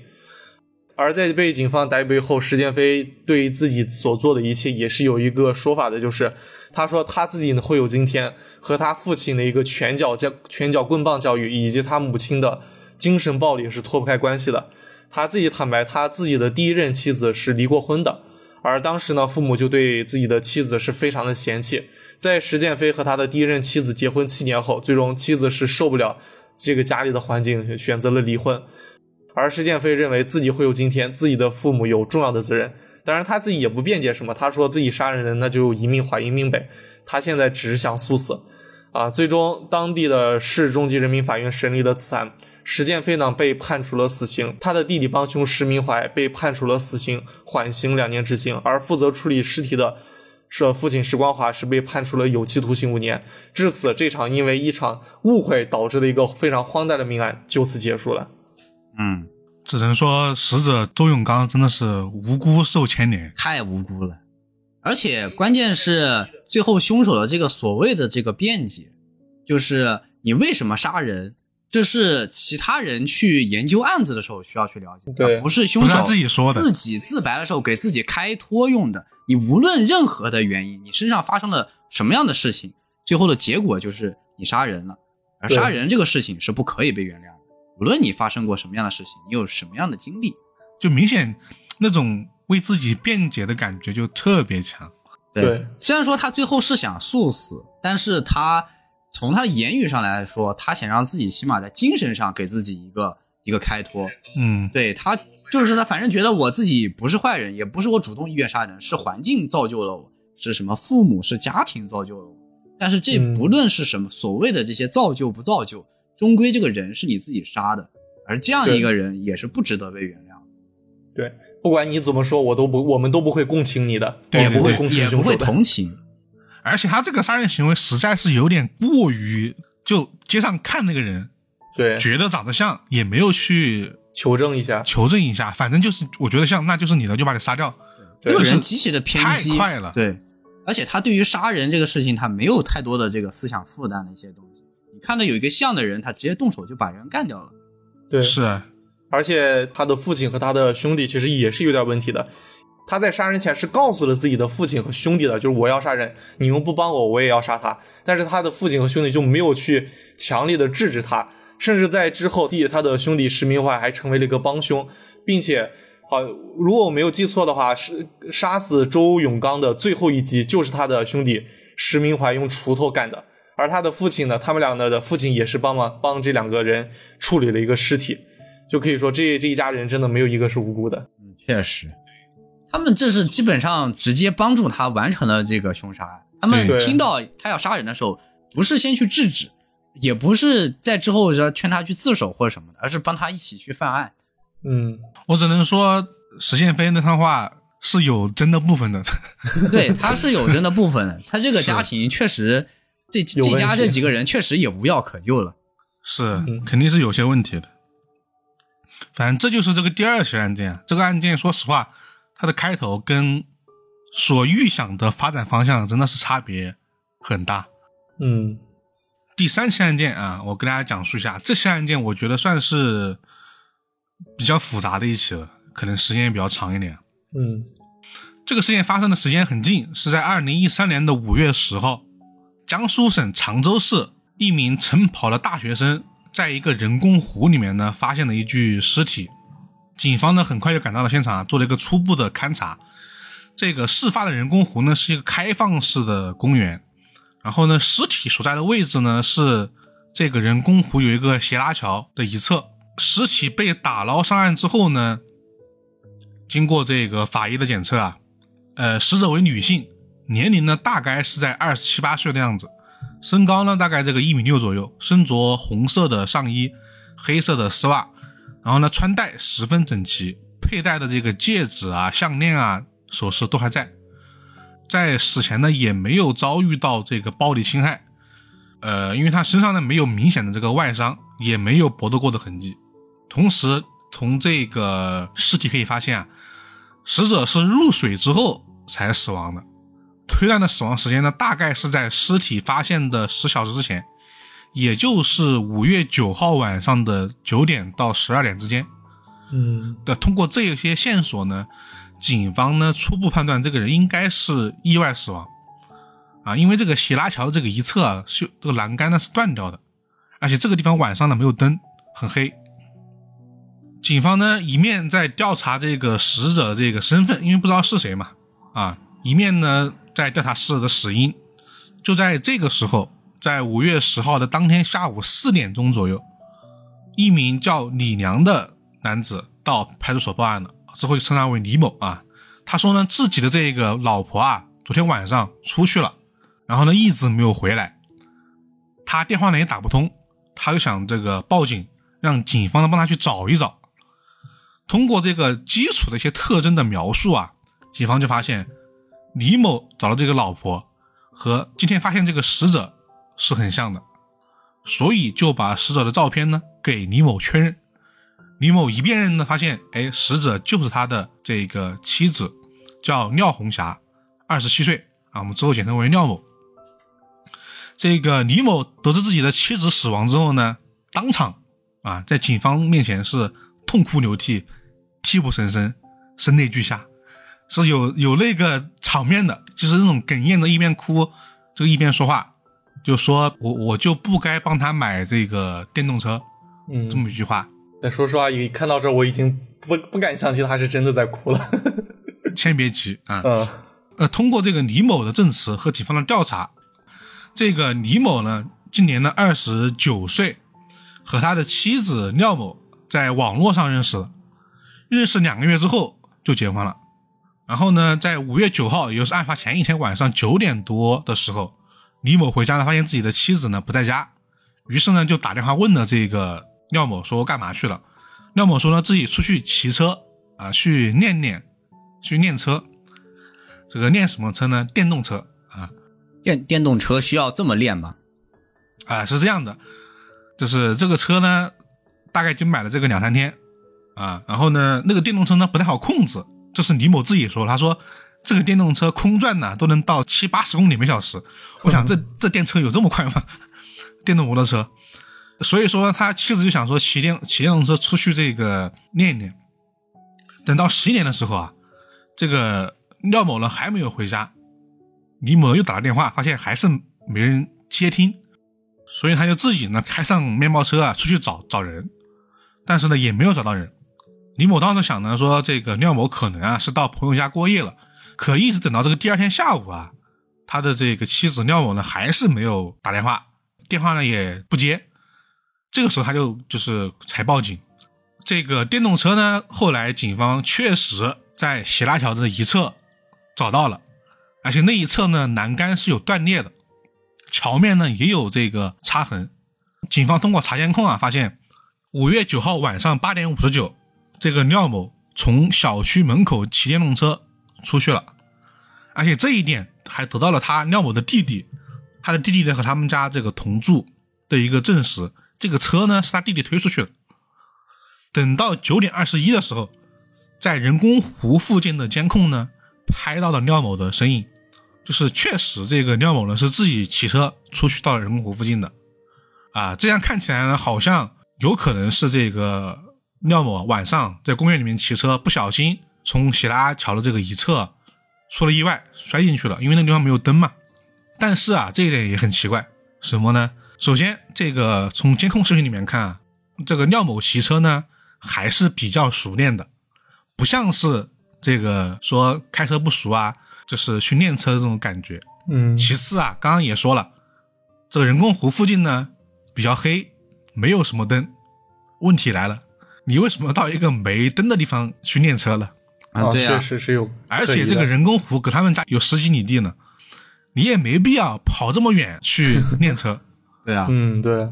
而在被警方逮捕后，石建飞对自己所做的一切也是有一个说法的，就是他说他自己会有今天，和他父亲的一个拳脚教、拳脚棍棒教育，以及他母亲的精神暴力是脱不开关系的。他自己坦白，他自己的第一任妻子是离过婚的，而当时呢，父母就对自己的妻子是非常的嫌弃。在石建飞和他的第一任妻子结婚七年后，最终妻子是受不了这个家里的环境，选择了离婚。而石建飞认为自己会有今天，自己的父母有重要的责任。当然，他自己也不辩解什么，他说自己杀人那就一命还一命呗。他现在只是想速死。啊，最终当地的市中级人民法院审理了此案，石建飞呢被判处了死刑，他的弟弟帮凶石明怀被判处了死刑，缓刑两年执行，而负责处理尸体的是父亲石光华是被判处了有期徒刑五年。至此，这场因为一场误会导致的一个非常荒诞的命案就此结束了。嗯，只能说死者周永刚真的是无辜受牵连，太无辜了。而且关键是最后凶手的这个所谓的这个辩解，就是你为什么杀人，这是其他人去研究案子的时候需要去了解，对，不是凶手自己说的，自己自白的时候给自己开脱用的。你无论任何的原因，你身上发生了什么样的事情，最后的结果就是你杀人了，而杀人这个事情是不可以被原谅。无论你发生过什么样的事情，你有什么样的经历，就明显那种为自己辩解的感觉就特别强。对，虽然说他最后是想速死，但是他从他的言语上来说，他想让自己起码在精神上给自己一个一个开脱。嗯，对他就是他，反正觉得我自己不是坏人，也不是我主动意愿杀人，是环境造就了我，是什么父母是家庭造就了我。但是这不论是什么所谓的这些造就不造就。终归这个人是你自己杀的，而这样一个人也是不值得被原谅。对，不管你怎么说，我都不，我们都不会共情你的，也不会共情，也不会同情。而且他这个杀人行为实在是有点过于，就街上看那个人，对，觉得长得像，也没有去求证一下，求证一下，反正就是我觉得像，那就是你的，就把你杀掉。这个人极其的偏激，太快了。对，而且他对于杀人这个事情，他没有太多的这个思想负担的一些东西。看到有一个像的人，他直接动手就把人干掉了。对，是。而且他的父亲和他的兄弟其实也是有点问题的。他在杀人前是告诉了自己的父亲和兄弟的，就是我要杀人，你们不帮我，我也要杀他。但是他的父亲和兄弟就没有去强烈的制止他，甚至在之后，弟他的兄弟石明怀还成为了一个帮凶，并且，好，如果我没有记错的话，是杀死周永刚的最后一击就是他的兄弟石明怀用锄头干的。而他的父亲呢？他们两个的父亲也是帮忙帮这两个人处理了一个尸体，就可以说这这一家人真的没有一个是无辜的。嗯，确实，他们这是基本上直接帮助他完成了这个凶杀案。他们听到他要杀人的时候，不是先去制止，也不是在之后要劝他去自首或者什么的，而是帮他一起去犯案。嗯，我只能说石宪飞那番话是有真的部分的。对，他是有真的部分的。他这个家庭确实，这有问这家这几个人确实也无药可救了。是，肯定是有些问题的。反正这就是这个第二起案件。这个案件，说实话，它的开头跟所预想的发展方向真的是差别很大。嗯，第三起案件啊，我跟大家讲述一下。这起案件我觉得算是比较复杂的一起了，可能时间也比较长一点。嗯，这个事件发生的时间很近，是在二零一三年的五月十号，江苏省常州市一名晨跑的大学生，在一个人工湖里面呢，发现了一具尸体。警方呢很快就赶到了现场，做了一个初步的勘查。这个事发的人工湖呢是一个开放式的公园，然后呢尸体所在的位置呢是这个人工湖有一个斜拉桥的一侧。尸体被打捞上岸之后呢，经过这个法医的检测啊，呃，死者为女性，年龄呢大概是在二十七八岁的样子，身高呢大概这个一米六左右，身着红色的上衣，黑色的丝袜，然后呢穿戴十分整齐，佩戴的这个戒指啊、项链啊、首饰都还在，在死前呢也没有遭遇到这个暴力侵害，呃，因为他身上呢没有明显的这个外伤，也没有搏斗过的痕迹，同时从这个尸体可以发现啊。死者是入水之后才死亡的，推断的死亡时间呢，大概是在尸体发现的十小时之前，也就是五月九号晚上的九点到十二点之间。嗯，的通过这些线索呢，警方呢初步判断这个人应该是意外死亡，啊，因为这个斜拉桥的这个一侧啊，是这个栏杆呢是断掉的，而且这个地方晚上呢没有灯，很黑。警方呢一面在调查这个死者的这个身份，因为不知道是谁嘛，啊，一面呢在调查死者的死因。就在这个时候，在五月十号的当天下午四点钟左右，一名叫李良的男子到派出所报案了，之后就称他为李某啊。他说呢，自己的这个老婆啊，昨天晚上出去了，然后呢一直没有回来，他电话呢也打不通，他就想这个报警，让警方呢帮他去找一找。通过这个基础的一些特征的描述啊，警方就发现李某找到这个老婆和今天发现这个死者是很像的，所以就把死者的照片呢给李某确认。李某一辨认呢，发现哎，死者就是他的这个妻子，叫廖红霞，二十七岁啊，我们之后简称为廖某。这个李某得知自己的妻子死亡之后呢，当场啊在警方面前是痛哭流涕。泣不成声，声泪俱下，是有有那个场面的，就是那种哽咽的，一边哭，这个一边说话，就说我我就不该帮他买这个电动车，嗯，这么一句话。但说实话，一看到这，我已经不不敢相信他是真的在哭了。先别急啊，嗯，呃，通过这个李某的证词和警方的调查，这个李某呢，今年呢二十九岁，和他的妻子廖某在网络上认识的。认识两个月之后就结婚了，然后呢，在五月九号，也就是案发前一天晚上九点多的时候，李某回家呢，发现自己的妻子呢不在家，于是呢就打电话问了这个廖某说干嘛去了。廖某说呢自己出去骑车啊，去练练，去练车。这个练什么车呢？电动车啊。电电动车需要这么练吗？啊，是这样的，就是这个车呢，大概就买了这个两三天。啊，然后呢，那个电动车呢不太好控制，这是李某自己说，他说这个电动车空转呢都能到七八十公里每小时。我想这 这电车有这么快吗？电动摩托车，所以说他妻子就想说骑电骑电动车出去这个练一练。等到十一点的时候啊，这个廖某呢还没有回家，李某又打了电话，发现还是没人接听，所以他就自己呢开上面包车啊出去找找人，但是呢也没有找到人。李某当时想呢，说这个廖某可能啊是到朋友家过夜了，可一直等到这个第二天下午啊，他的这个妻子廖某呢还是没有打电话，电话呢也不接，这个时候他就就是才报警。这个电动车呢，后来警方确实在斜拉桥的一侧找到了，而且那一侧呢栏杆是有断裂的，桥面呢也有这个擦痕。警方通过查监控啊，发现五月九号晚上八点五十九，这个廖某从小区门口骑电动车出去了，而且这一点还得到了他廖某的弟弟，他的弟弟呢和他们家这个同住的一个证实，这个车呢是他弟弟推出去的。等到九点二十一的时候，在人工湖附近的监控呢拍到了廖某的身影，就是确实这个廖某呢是自己骑车出去到人工湖附近的。啊，这样看起来呢，好像有可能是这个廖某晚上在公园里面骑车，不小心从喜拉桥的这个一侧出了意外，摔进去了。因为那地方没有灯嘛。但是啊，这一点也很奇怪，什么呢？首先，这个从监控视频里面看啊，这个廖某骑车呢还是比较熟练的，不像是这个说开车不熟啊，就是训练车这种感觉。嗯，其次啊，刚刚也说了，这个人工湖附近呢。比较黑，没有什么灯。问题来了，你为什么到一个没灯的地方去练车了？啊，对确实是有。而且这个人工湖隔他们家有十几里地呢，你也没必要跑这么远去 练车。对啊，嗯，对。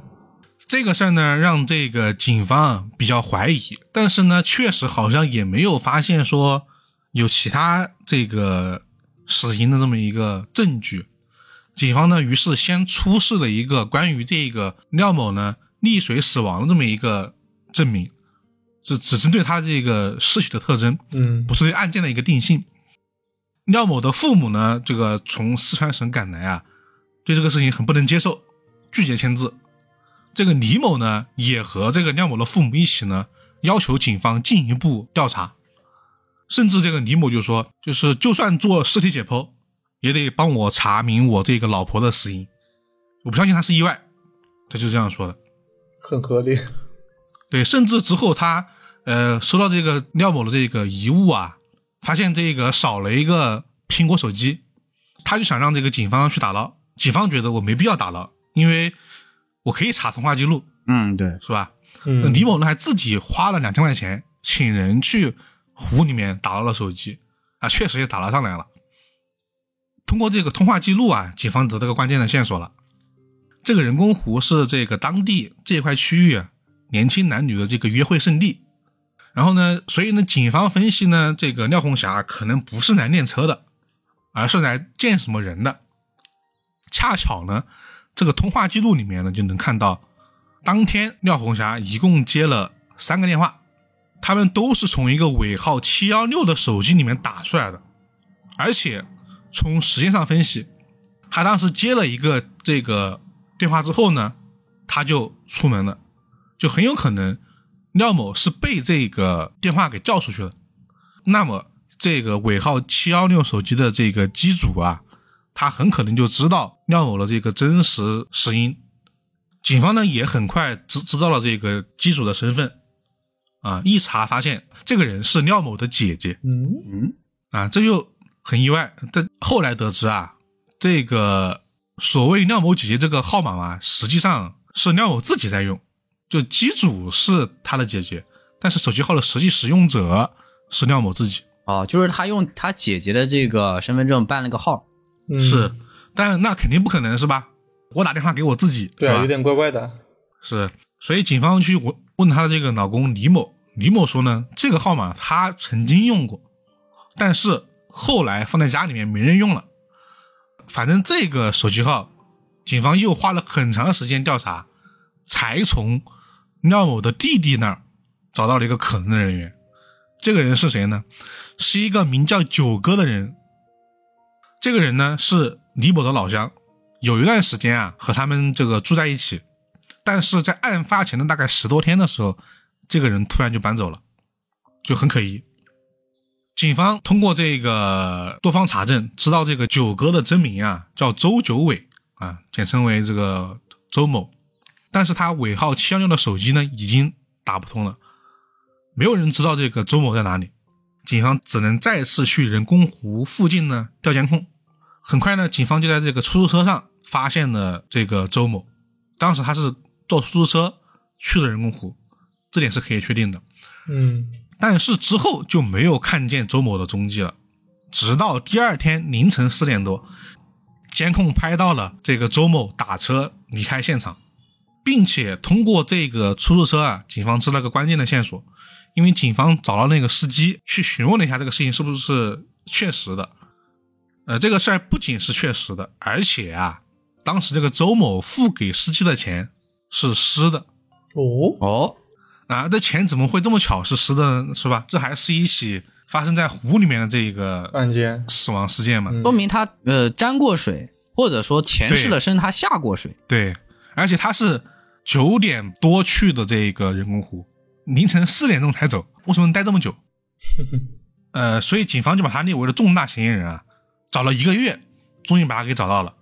这个事儿呢，让这个警方比较怀疑，但是呢，确实好像也没有发现说有其他这个死因的这么一个证据。警方呢，于是先出示了一个关于这个廖某呢溺水死亡的这么一个证明，是只针对他这个尸体的特征，嗯，不是对案件的一个定性。廖某的父母呢，这个从四川省赶来啊，对这个事情很不能接受，拒绝签字。这个李某呢，也和这个廖某的父母一起呢，要求警方进一步调查，甚至这个李某就说，就是就算做尸体解剖。也得帮我查明我这个老婆的死因，我不相信他是意外，他就这样说的，很合理。对，甚至之后他呃收到这个廖某的这个遗物啊，发现这个少了一个苹果手机，他就想让这个警方去打捞，警方觉得我没必要打捞，因为我可以查通话记录，嗯，对，是吧？嗯，李某呢还自己花了两千块钱请人去湖里面打捞了手机，啊，确实也打捞上来了。通过这个通话记录啊，警方得到个关键的线索了。这个人工湖是这个当地这块区域年轻男女的这个约会圣地。然后呢，所以呢，警方分析呢，这个廖红霞可能不是来练车的，而是来见什么人的。恰巧呢，这个通话记录里面呢，就能看到，当天廖红霞一共接了三个电话，他们都是从一个尾号七幺六的手机里面打出来的，而且。从时间上分析，他当时接了一个这个电话之后呢，他就出门了，就很有可能廖某是被这个电话给叫出去了。那么这个尾号七幺六手机的这个机主啊，他很可能就知道廖某的这个真实死因。警方呢也很快知知道了这个机主的身份，啊，一查发现这个人是廖某的姐姐。嗯嗯，啊，这就。很意外，但后来得知啊，这个所谓廖某姐姐这个号码嘛，实际上是廖某自己在用，就机主是他的姐姐，但是手机号的实际使用者是廖某自己。哦，就是他用他姐姐的这个身份证办了个号，是，但那肯定不可能是吧？我打电话给我自己，对，有点怪怪的。是，所以警方去问问他的这个老公李某，李某说呢，这个号码他曾经用过，但是。后来放在家里面没人用了，反正这个手机号，警方又花了很长时间调查，才从廖某的弟弟那儿找到了一个可能的人员。这个人是谁呢？是一个名叫九哥的人。这个人呢是李某的老乡，有一段时间啊和他们这个住在一起，但是在案发前的大概十多天的时候，这个人突然就搬走了，就很可疑。警方通过这个多方查证，知道这个九哥的真名啊叫周九伟啊，简称为这个周某。但是他尾号七幺六的手机呢已经打不通了，没有人知道这个周某在哪里。警方只能再次去人工湖附近呢调监控。很快呢，警方就在这个出租车上发现了这个周某。当时他是坐出租车去了人工湖，这点是可以确定的。嗯。但是之后就没有看见周某的踪迹了，直到第二天凌晨四点多，监控拍到了这个周某打车离开现场，并且通过这个出租车啊，警方知道个关键的线索，因为警方找到那个司机去询问了一下这个事情是不是确实的。呃，这个事儿不仅是确实的，而且啊，当时这个周某付给司机的钱是湿的哦，哦，啊，这钱怎么会这么巧是湿的呢？是吧？这还是一起发生在湖里面的这个案件，死亡事件嘛？嗯说明他呃沾过水，或者说前世的身他下过水。对，而且他是九点多去的这个人工湖，凌晨四点钟才走，为什么能待这么久？呃，所以警方就把他列为了重大嫌疑人啊，找了一个月，终于把他给找到了。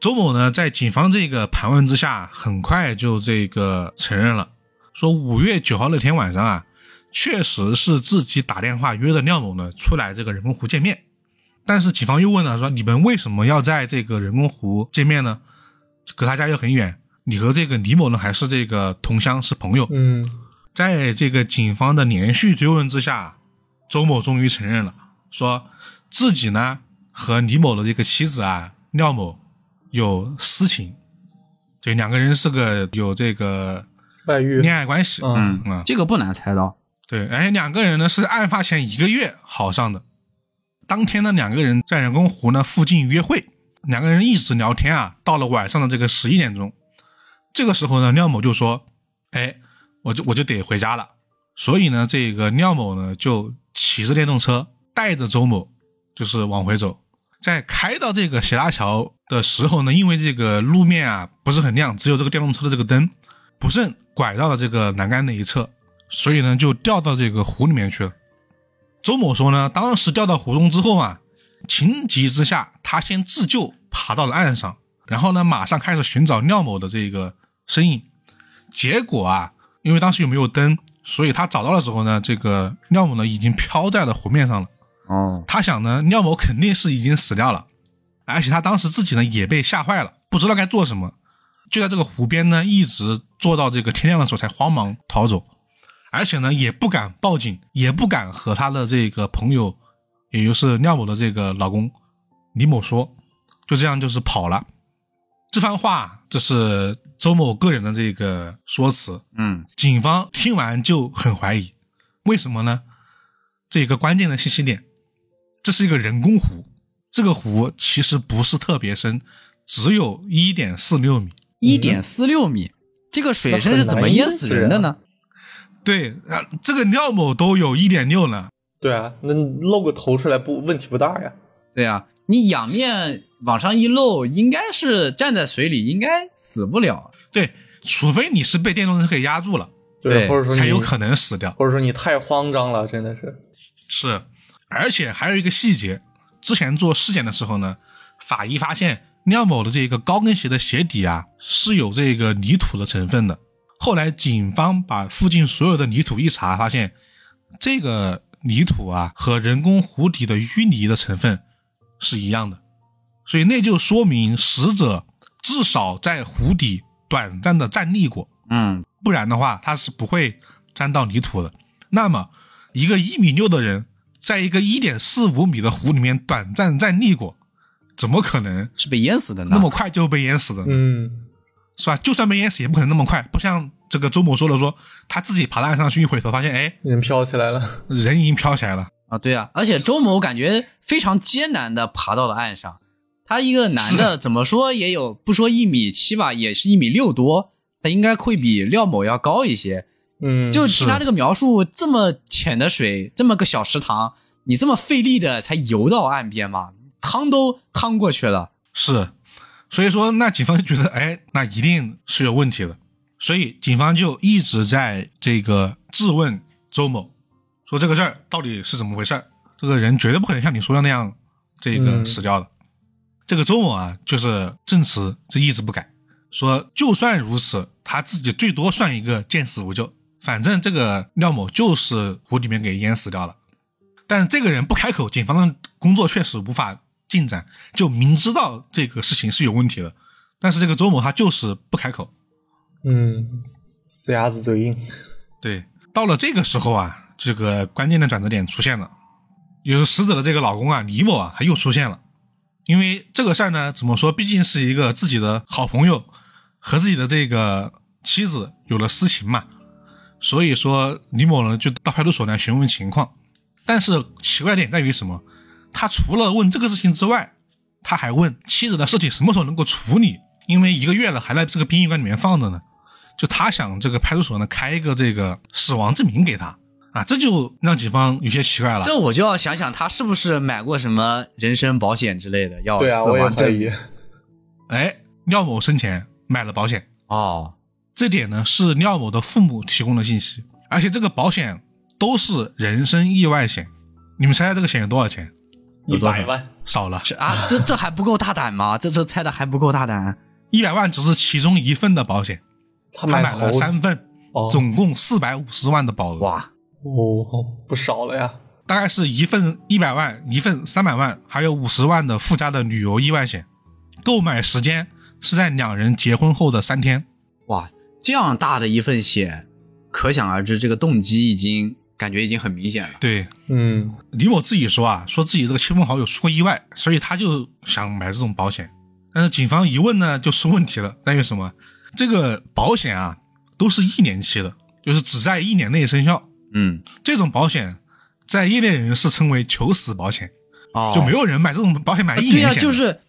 周某呢，在警方这个盘问之下，很快就这个承认了，说五月九号那天晚上啊，确实是自己打电话约的廖某呢出来这个人工湖见面。但是警方又问了，说你们为什么要在这个人工湖见面呢？隔他家又很远，你和这个李某呢还是这个同乡是朋友。嗯，在这个警方的连续追问之下，周某终于承认了，说自己呢和李某的这个妻子啊廖某有私情，对，两个人是个有这个外遇，恋爱关系。嗯嗯，这个不难猜到。对，而且两个人呢是案发前一个月好上的，当天呢两个人在人工湖呢附近约会，两个人一直聊天啊，到了晚上的这个十一点钟，这个时候呢廖某就说：“哎，我就我就得回家了。”所以呢，这个廖某呢就骑着电动车带着周某就是往回走，在开到这个斜拉桥的时候呢，因为这个路面啊不是很亮，只有这个电动车的这个灯，不慎拐到了这个栏杆那一侧，所以呢就掉到这个湖里面去了。周某说呢，当时掉到湖中之后啊，情急之下，他先自救，爬到了岸上，然后呢，马上开始寻找廖某的这个身影。结果啊，因为当时又没有灯，所以他找到的时候呢，这个廖某呢已经飘在了湖面上了。哦，他想呢，廖某肯定是已经死掉了，而且他当时自己呢也被吓坏了，不知道该做什么，就在这个湖边呢一直坐到这个天亮的时候才慌忙逃走，而且呢也不敢报警，也不敢和他的这个朋友，也就是廖某的这个老公李某说，就这样就是跑了。这番话这是周某个人的这个说辞，嗯，警方听完就很怀疑，为什么呢？这一个关键的信息点，这是一个人工湖，这个湖其实不是特别深，只有一点四六米。一点四六米，这个水深是怎么淹死人的呢？对啊，这个廖某都有一点六呢。对啊，那露个头出来不问题不大呀？对啊，你仰面往上一露，应该是站在水里，应该死不了。对，除非你是被电动车给压住了，对或者说才有可能死掉。或者说你太慌张了，真的是。是，而且还有一个细节，之前做尸检的时候呢，法医发现廖某的这个高跟鞋的鞋底啊是有这个泥土的成分的。后来警方把附近所有的泥土一查，发现这个泥土啊和人工湖底的淤泥的成分是一样的，所以那就说明死者至少在湖底短暂的站立过。嗯，不然的话他是不会沾到泥土的。那么，一个一米六的人，在一个一点四五米的湖里面短暂站立过，怎么可能是被淹死的呢。那么快就被淹死的呢？嗯，是吧？就算被淹死，也不可能那么快。不像这个周某说的说，他自己爬到岸上去，一回头发现，哎，人飘起来了。人已经飘起来了。啊，对啊，而且周某感觉非常艰难的爬到了岸上。他一个男的，怎么说也有不说一米七吧，也是一米六多，他应该会比廖某要高一些。嗯，就听他这个描述，这么浅的水，这么个小池塘，你这么费力的才游到岸边嘛？趟都趟过去了。是，所以说那警方就觉得，哎，那一定是有问题的，所以警方就一直在这个质问周某，说这个事儿到底是怎么回事儿？这个人绝对不可能像你说的那样这个嗯死掉的。这个周某啊，就是证词就一直不改，说就算如此，他自己最多算一个见死不救，反正这个廖某就是湖里面给淹死掉了。但这个人不开口，警方的工作确实无法进展，就明知道这个事情是有问题的，但是这个周某他就是不开口。嗯，死鸭子嘴硬。对，到了这个时候啊，这个关键的转折点出现了。就是死者的这个老公啊，李某啊，他又出现了。因为这个事儿呢，怎么说，毕竟是一个自己的好朋友和自己的这个妻子有了私情嘛，所以说李某呢就到派出所来询问情况。但是奇怪点在于什么？他除了问这个事情之外，他还问妻子的尸体什么时候能够处理，因为一个月了还在这个殡仪馆里面放着呢。就他想这个派出所呢开一个这个死亡证明给他啊，这就让警方有些奇怪了。这我就要想想他是不是买过什么人身保险之类的，要对啊，我也死亡证怀疑。哎，廖某生前买了保险，哦，这点呢是廖某的父母提供的信息，而且这个保险都是人身意外险。你们猜猜这个险有多少钱？一百万，少了，这啊，这这还不够大胆吗？这这猜的还不够大胆？一百万只是其中一份的保险，他他买了三份，哦总共四百五十万的保额。哇，哦，不少了呀。大概是一份一百万，一份三百万，还有五十万的附加的旅游意外险。购买时间是在两人结婚后的三天。哇，这样大的一份险，可想而知，这个动机已经感觉已经很明显了。对，嗯，李某自己说啊，说自己这个亲朋好友出过意外，所以他就想买这种保险。但是警方一问呢，就出问题了，在于什么？这个保险啊，都是一年期的，就是只在一年内生效。嗯，这种保险在业内人士称为求死保险，哦，就没有人买这种保险买一对呀、年险的。就是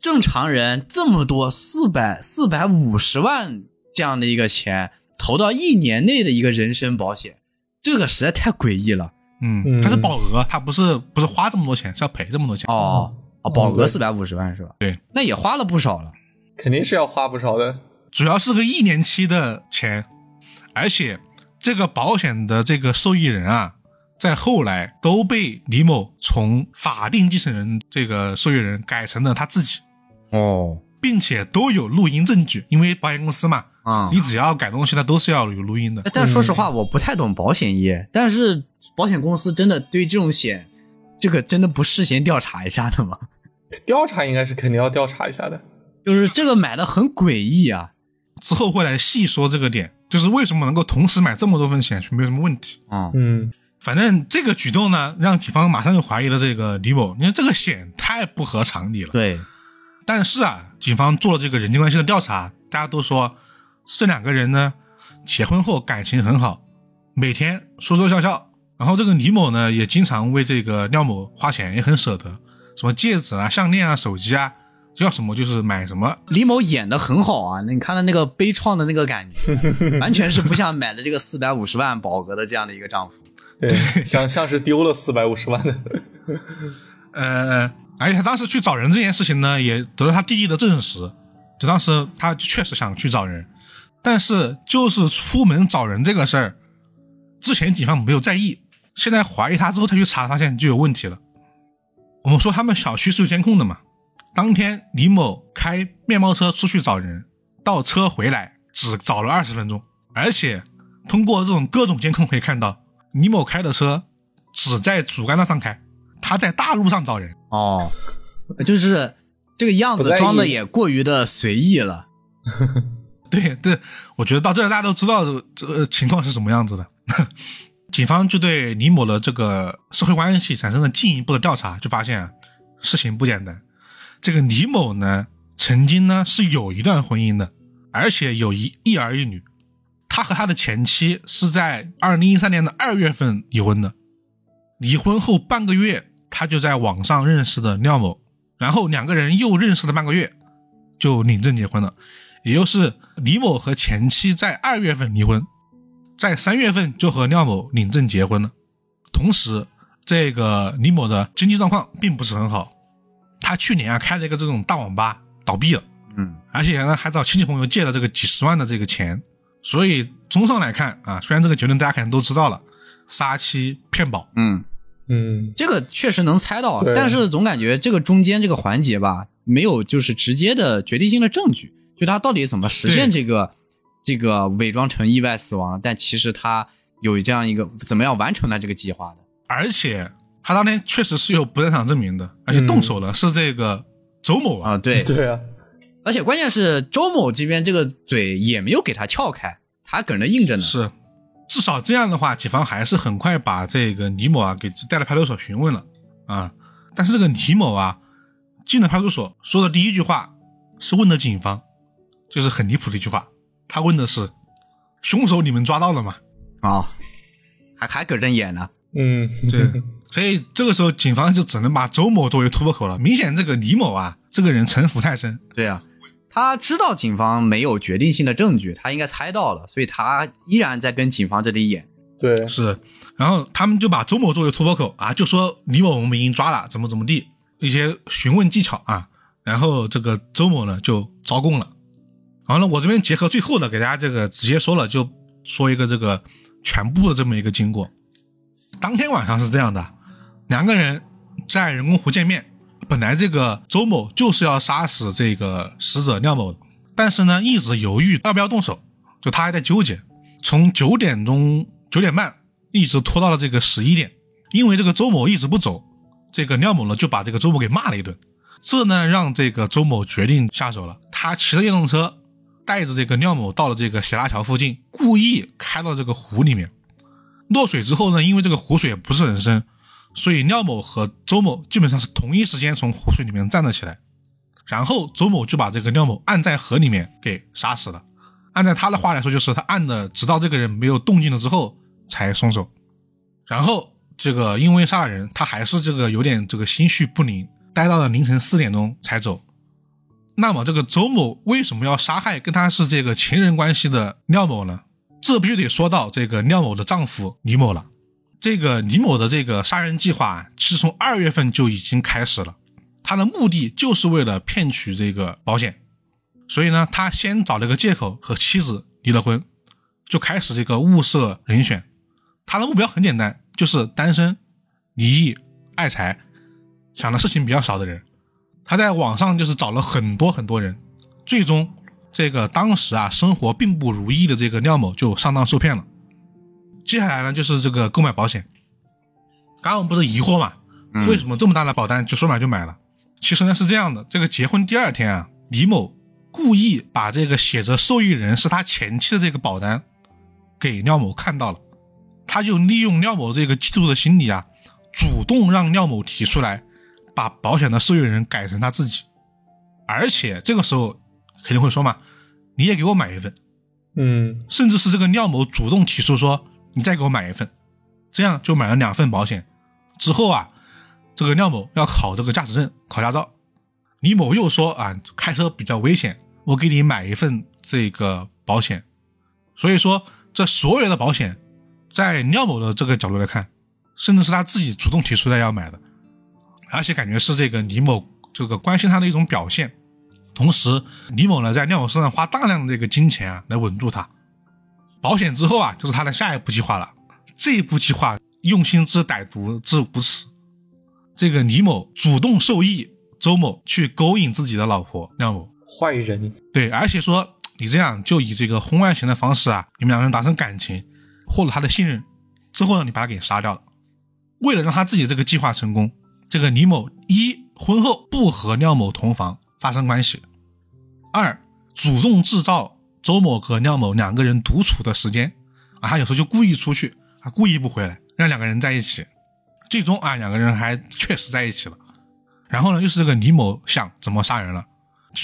正常人这么多四百四百五十万这样的一个钱投到一年内的一个人身保险，这个实在太诡异了。嗯，嗯它是保额，它不是不是花这么多钱，是要赔这么多钱。哦哦，保额对四百五十万是吧？对，那也花了不少了。肯定是要花不少的。主要是个一年期的钱，而且这个保险的这个受益人啊，在后来都被李某从法定继承人这个受益人改成了他自己，哦，并且都有录音证据，因为保险公司嘛，啊、你只要改东西，它都是要有录音的。但说实话，我不太懂保险业，但是保险公司真的对这种险，这个真的不事先调查一下的吗？调查应该是肯定要调查一下的。就是这个买的很诡异啊。之后会来细说这个点，就是为什么能够同时买这么多份险，没有什么问题。啊、嗯，反正这个举动呢，让警方马上就怀疑了这个李某，你看这个险太不合常理了。对，但是啊，警方做了这个人际关系的调查，大家都说这两个人呢结婚后感情很好，每天说说笑笑。然后这个李某呢也经常为这个廖某花钱，也很舍得，什么戒指啊、项链啊、手机啊，要什么就是买什么。李某演的很好啊，你看他那个悲怆的那个感觉，完全是不像买的这个四百五十万保额的这样的一个丈夫。对，像像是丢了四百五十万的。呃，而且他当时去找人这件事情呢，也得到他弟弟的证实，就当时他确实想去找人，但是就是出门找人这个事儿，之前警方没有在意，现在怀疑他之后他去查，发现就有问题了。我们说他们小区是有监控的嘛，当天李某开面包车出去找人，倒车回来只找了二十分钟，而且通过这种各种监控可以看到，李某开的车只在主干道上开，他在大路上找人。哦，就是这个样子装的也过于的随意了。对对，我觉得到这儿大家都知道这个情况是什么样子的。警方就对李某的这个社会关系产生了进一步的调查，就发现啊，事情不简单。这个李某呢，曾经呢是有一段婚姻的，而且有一一儿一女。他和他的前妻是在二零一三年的二月份离婚的。离婚后半个月，他就在网上认识的廖某，然后两个人又认识了半个月，就领证结婚了。也就是李某和前妻在二月份离婚，在三月份就和廖某领证结婚了。同时，这个李某的经济状况并不是很好，他去年啊开了一个这种大网吧倒闭了，嗯，而且呢还找亲戚朋友借了这个几十万的这个钱。所以综上来看啊，虽然这个结论大家可能都知道了，杀妻骗保，嗯，嗯，这个确实能猜到，但是总感觉这个中间这个环节吧，没有就是直接的决定性的证据，就他到底怎么实现这个这个伪装成意外死亡，但其实他有这样一个怎么样完成了这个计划的。而且他当天确实是有不在场证明的，而且动手的是这个周某啊，啊，对，对啊，而且关键是周某这边这个嘴也没有给他撬开，他搁那硬着呢。是，至少这样的话，警方还是很快把这个李某啊给带到派出所询问了。啊。但是这个李某啊，进了派出所说的第一句话是问的警方，就是很离谱的一句话。他问的是：“凶手你们抓到了吗啊，还还搁这演呢？嗯，对，所以这个时候警方就只能把周某作为突破口了。明显这个李某啊，这个人城府太深。对啊，他知道警方没有决定性的证据，他应该猜到了，所以他依然在跟警方这里演。对，是。然后他们就把周某作为突破口啊，就说李某我们已经抓了，怎么怎么地，一些询问技巧啊。然后这个周某呢就招供了。然后呢，我这边结合最后的给大家这个直接说了，就说一个这个全部的这么一个经过。当天晚上是这样的，两个人在人工湖见面。本来这个周某就是要杀死这个死者廖某的，但是呢一直犹豫要不要动手，就他还在纠结。从九点钟九点半一直拖到了这个十一点，因为这个周某一直不走，这个廖某呢就把这个周某给骂了一顿。这呢让这个周某决定下手了，他骑着电动车。带着这个廖某到了这个斜拉桥附近，故意开到这个湖里面。落水之后呢，因为这个湖水不是很深，所以廖某和周某基本上是同一时间从湖水里面站了起来。然后周某就把这个廖某按在河里面给杀死了。按照他的话来说，就是他按的，直到这个人没有动静了之后才松手。然后这个因为杀人，他还是这个有点这个心绪不宁，待到了凌晨四点钟才走。那么这个周某为什么要杀害跟他是这个情人关系的廖某呢？这必须得说到这个廖某的丈夫李某了。这个李某的这个杀人计划其实从二月份就已经开始了，他的目的就是为了骗取这个保险。所以呢，他先找了个借口和妻子离了婚，就开始这个物色人选。他的目标很简单，就是单身、离异、爱财，想的事情比较少的人。他在网上就是找了很多很多人，最终这个当时啊生活并不如意的这个廖某就上当受骗了。接下来呢就是这个购买保险。刚刚我们不是疑惑嘛，为什么这么大的保单就说买就买了？其实呢是这样的，这个结婚第二天啊，李某故意把这个写着受益人是他前妻的这个保单给廖某看到了，他就利用廖某这个嫉妒的心理啊，主动让廖某提出来。把保险的受益人改成他自己，而且这个时候肯定会说嘛，你也给我买一份，嗯，甚至是这个廖某主动提出说，你再给我买一份，这样就买了两份保险。之后啊，这个廖某要考这个驾驶证、考驾照，李某又说啊，开车比较危险，我给你买一份这个保险。所以说，这所有的保险，在廖某的这个角度来看，甚至是他自己主动提出来要买的。而且感觉是这个李某这个关心他的一种表现，同时李某呢在廖某身上花大量的这个金钱啊来稳住他。保险之后啊，就是他的下一步计划了。这一步计划用心之歹毒之无耻。这个李某主动授意周某去勾引自己的老婆廖某，坏人。对，而且说你这样就以这个婚外情的方式啊，你们两个人达成感情，获得他的信任之后呢，你把他给杀掉了。为了让他自己这个计划成功。这个李某一婚后不和廖某同房发生关系，二主动制造周某和廖某两个人独处的时间啊，他有时候就故意出去啊，故意不回来，让两个人在一起，最终啊两个人还确实在一起了。然后呢，又是这个李某想怎么杀人了。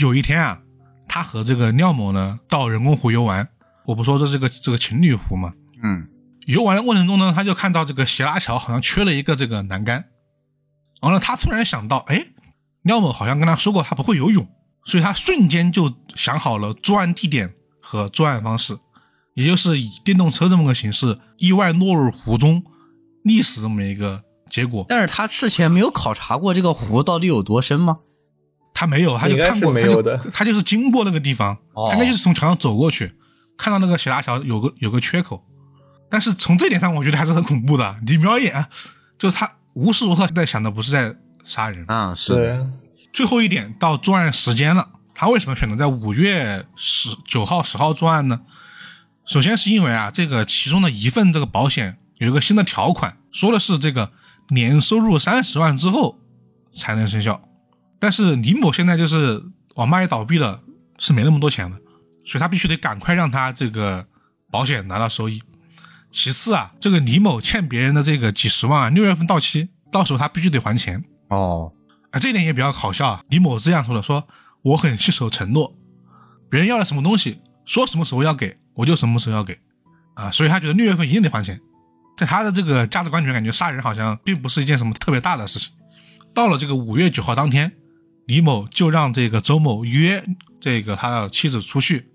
有一天啊，他和这个廖某呢到人工湖游玩，我不说这是个这个情侣湖嘛，嗯，游玩的过程中呢，他就看到这个斜拉桥好像缺了一个这个栏杆。完了，他突然想到，哎，廖某好像跟他说过他不会游泳，所以他瞬间就想好了作案地点和作案方式，也就是以电动车这么个形式意外落入湖中溺死这么一个结果。但是他事前没有考察过这个湖到底有多深吗？他没有，他就看过，没有的，他就是经过那个地方，他应该就是从桥上走过去，看到那个斜拉桥有个有个缺口，但是从这点上我觉得还是很恐怖的。你瞄一眼就是他。无时无刻在想的不是在杀人啊，是。最后一点到作案时间了，他为什么选择在五月十九号、十号作案呢？首先是因为啊，这个其中的一份这个保险有一个新的条款，说的是这个年收入三十万之后才能生效。但是李某现在就是网吧也倒闭了，是没那么多钱的，所以他必须得赶快让他这个保险拿到收益。其次啊，这个李某欠别人的这个几十万啊，六月份到期，到时候他必须得还钱。哦，啊，这一点也比较好笑啊。李某是这样说的：说我很信守承诺，别人要了什么东西，说什么时候要给，我就什么时候要给。啊，所以他觉得六月份一定得还钱。在他的这个价值观里面，感觉杀人好像并不是一件什么特别大的事情。到了这个五月九号当天，李某就让这个周某约这个他的妻子出去，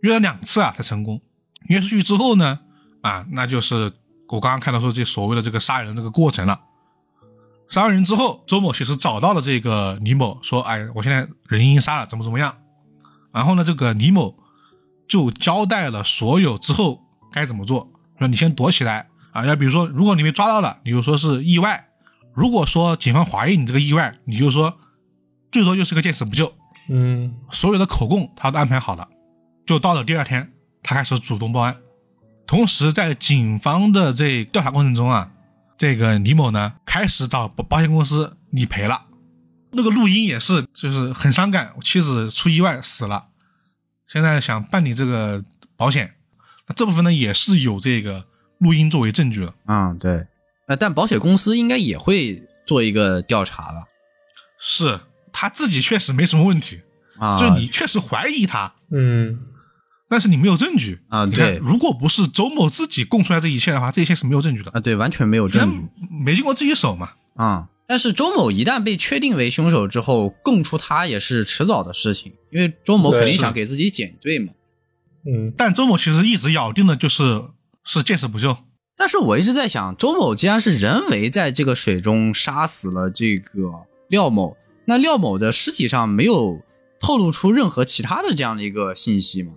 约了两次啊才成功。约出去之后呢，啊，那就是我刚刚看到说这所谓的这个杀人这个过程了。杀完人之后，周某其实找到了这个李某，说：“哎，我现在人已经杀了，怎么怎么样？”然后呢，这个李某就交代了所有之后该怎么做，说你先躲起来啊，要比如说，如果你被抓到了，你就说是意外；如果说警方怀疑你这个意外，你就说最多就是个见死不救。嗯所有的口供他都安排好了，就到了第二天，他开始主动报案。同时，在警方的这调查过程中啊，这个李某呢开始找保保险公司理赔了。那个录音也是，就是很伤感，我妻子出意外死了，现在想办理这个保险，那这部分呢也是有这个录音作为证据的。嗯，对。呃，但保险公司应该也会做一个调查吧？是他自己确实没什么问题，啊，就是你确实怀疑他，嗯但是你没有证据啊对如果不是周某自己供出来这一切的话，这一切是没有证据的，啊，对，完全没有证据。没经过自己手嘛。啊、但是周某一旦被确定为凶手之后，供出他也是迟早的事情，因为周某肯定想给自己减罪嘛。嗯但周某其实一直咬定的就是是见死不救。但是我一直在想，周某既然是人为在这个水中杀死了这个廖某，那廖某的尸体上没有透露出任何其他的这样的一个信息吗？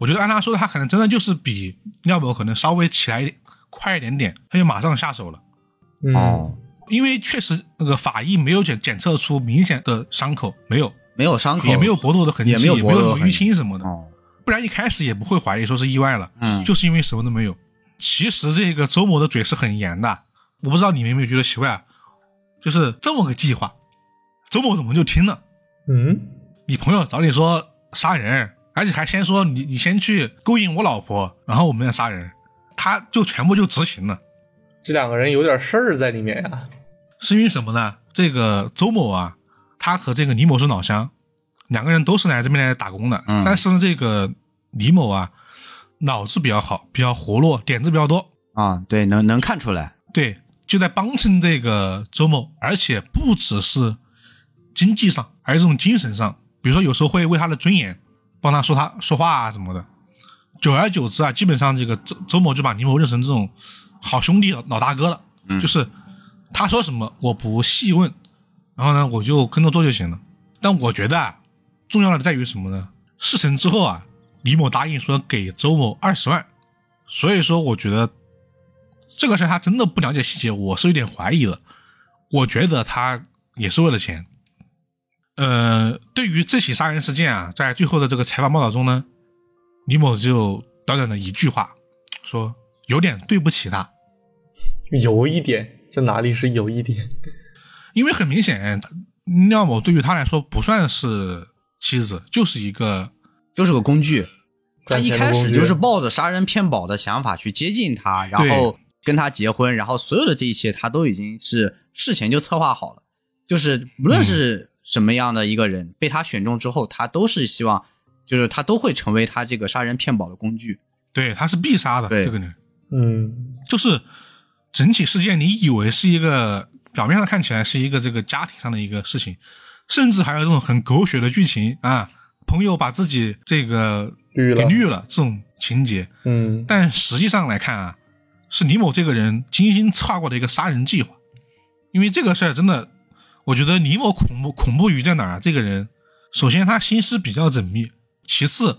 我觉得按他说的，他可能真的就是比廖某可能稍微起来一点快一点点，他就马上下手了。嗯哦，因为确实那个法医没有检检测出明显的伤口，没有，没有伤口，也没有搏斗的痕迹，也没有搏斗的什么淤青什么的，哦，不然一开始也不会怀疑说是意外了，嗯就是因为什么都没有。其实这个周某的嘴是很严的，我不知道你们有没有觉得奇怪啊？就是这么个计划，周某怎么就听了？嗯你朋友找你说杀人，而且还先说你你先去勾引我老婆，然后我们要杀人，他就全部就执行了。这两个人有点事儿在里面呀。是因为什么呢？这个周某啊，他和这个李某是老乡，两个人都是来这边来打工的。嗯但是呢，这个李某啊，脑子比较好，比较活络，点子比较多。啊，对，能能看出来，对，就在帮衬这个周某，而且不只是经济上，还有这种精神上，比如说有时候会为他的尊严帮他说他说话啊什么的。久而久之啊，基本上这个周周某就把李某认成这种好兄弟、老大哥了，嗯就是他说什么我不细问，然后呢我就跟着做就行了。但我觉得啊，重要的在于什么呢？事成之后啊，李某答应说给周某二十万，所以说我觉得这个事儿他真的不了解细节，我是有点怀疑的。我觉得他也是为了钱。呃，对于这起杀人事件啊，在最后的这个采访报道中呢，李某就短短的一句话，说有点对不起他，有一点，这哪里是有一点？因为很明显，廖某对于他来说不算是妻子，就是一个就是个工具。他一开始就是抱着杀人骗保的想法去接近他，然后跟他结婚，然后所有的这一切他都已经是事前就策划好了。就是无论是什么样的一个人、被他选中之后，他都是希望，就是他都会成为他这个杀人骗保的工具。对他是必杀的这个人，嗯。就是整起事件，你以为是一个表面上看起来是一个这个家庭上的一个事情，甚至还有这种很狗血的剧情啊，朋友把自己这个绿了。给绿了这种情节，嗯。但实际上来看啊，是李某这个人精心策划过的一个杀人计划。因为这个事儿真的，我觉得李某恐怖恐怖于在哪儿啊？这个人，首先他心思比较缜密，其次，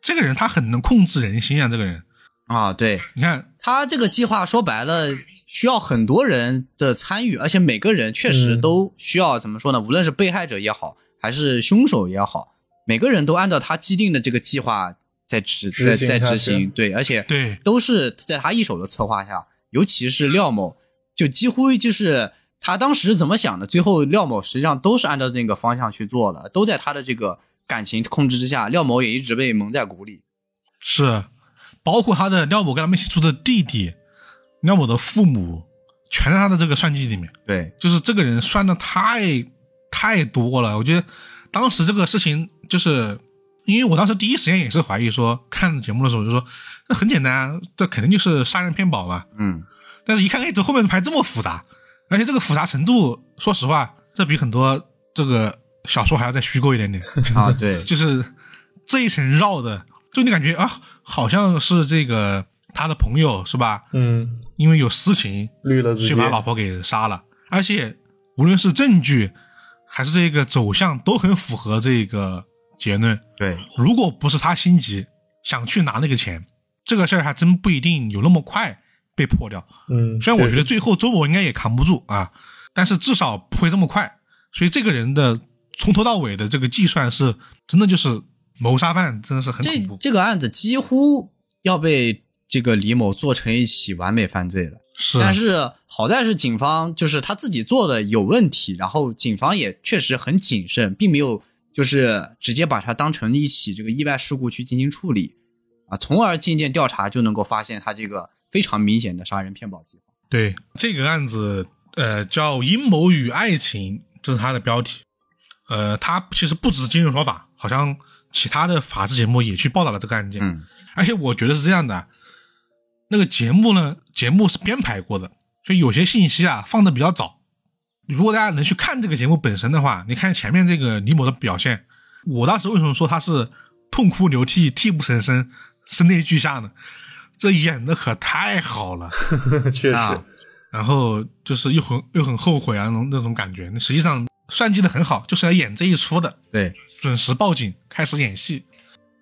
这个人他很能控制人心啊。这个人，啊，对你看，他这个计划说白了需要很多人的参与，而且每个人确实嗯都需要、怎么说呢？无论是被害者也好，还是凶手也好，每个人都按照他既定的这个计划在执执在在执行，对，而且对都是在他一手的策划下，尤其是廖某，就几乎就是他当时怎么想的，最后廖某实际上都是按照那个方向去做的，都在他的这个感情控制之下，廖某也一直被蒙在鼓里。是包括他的廖某跟他们一起住的弟弟，廖某的父母，全在他的这个算计里面。对，就是这个人算的太太多了。我觉得当时这个事情，就是因为我当时第一时间也是怀疑说，看节目的时候就说，那很简单啊，这肯定就是杀人骗保嘛。嗯，但是一看，哎，这后面排这么复杂，而且这个复杂程度，说实话，这比很多这个小说还要再虚构一点点。啊，对，就是这一层绕的，就你感觉啊，好像是这个他的朋友是吧？嗯，因为有私情，绿了自己去把老婆给杀了，而且无论是证据还是这个走向都很符合这个结论。对，如果不是他心急想去拿那个钱，这个事儿还真不一定有那么快被破掉。嗯，虽然我觉得最后周某应该也扛不住啊，但是至少不会这么快。所以这个人的从头到尾的这个计算是真的就是谋杀犯，真的是很这恐怖。这个案子几乎要被这个李某做成一起完美犯罪了。是，但是好在是警方就是他自己做的有问题，然后警方也确实很谨慎，并没有就是直接把他当成一起这个意外事故去进行处理啊，从而渐渐调查就能够发现他这个非常明显的杀人骗保计划。对这个案子，呃，叫《阴谋与爱情》，这是它的标题。呃，它其实不止今日说法，好像其他的法制节目也去报道了这个案件。嗯，而且我觉得是这样的，那个节目呢，节目是编排过的，所以有些信息啊放的比较早。如果大家能去看这个节目本身的话，你看前面这个李某的表现，我当时为什么说他是痛哭流涕、泣不成声、声泪俱下呢？这演的可太好了。确实啊，然后就是又很又很后悔啊，那种那种感觉。那实际上算计的很好，就是来演这一出的，对，准时报警，开始演戏。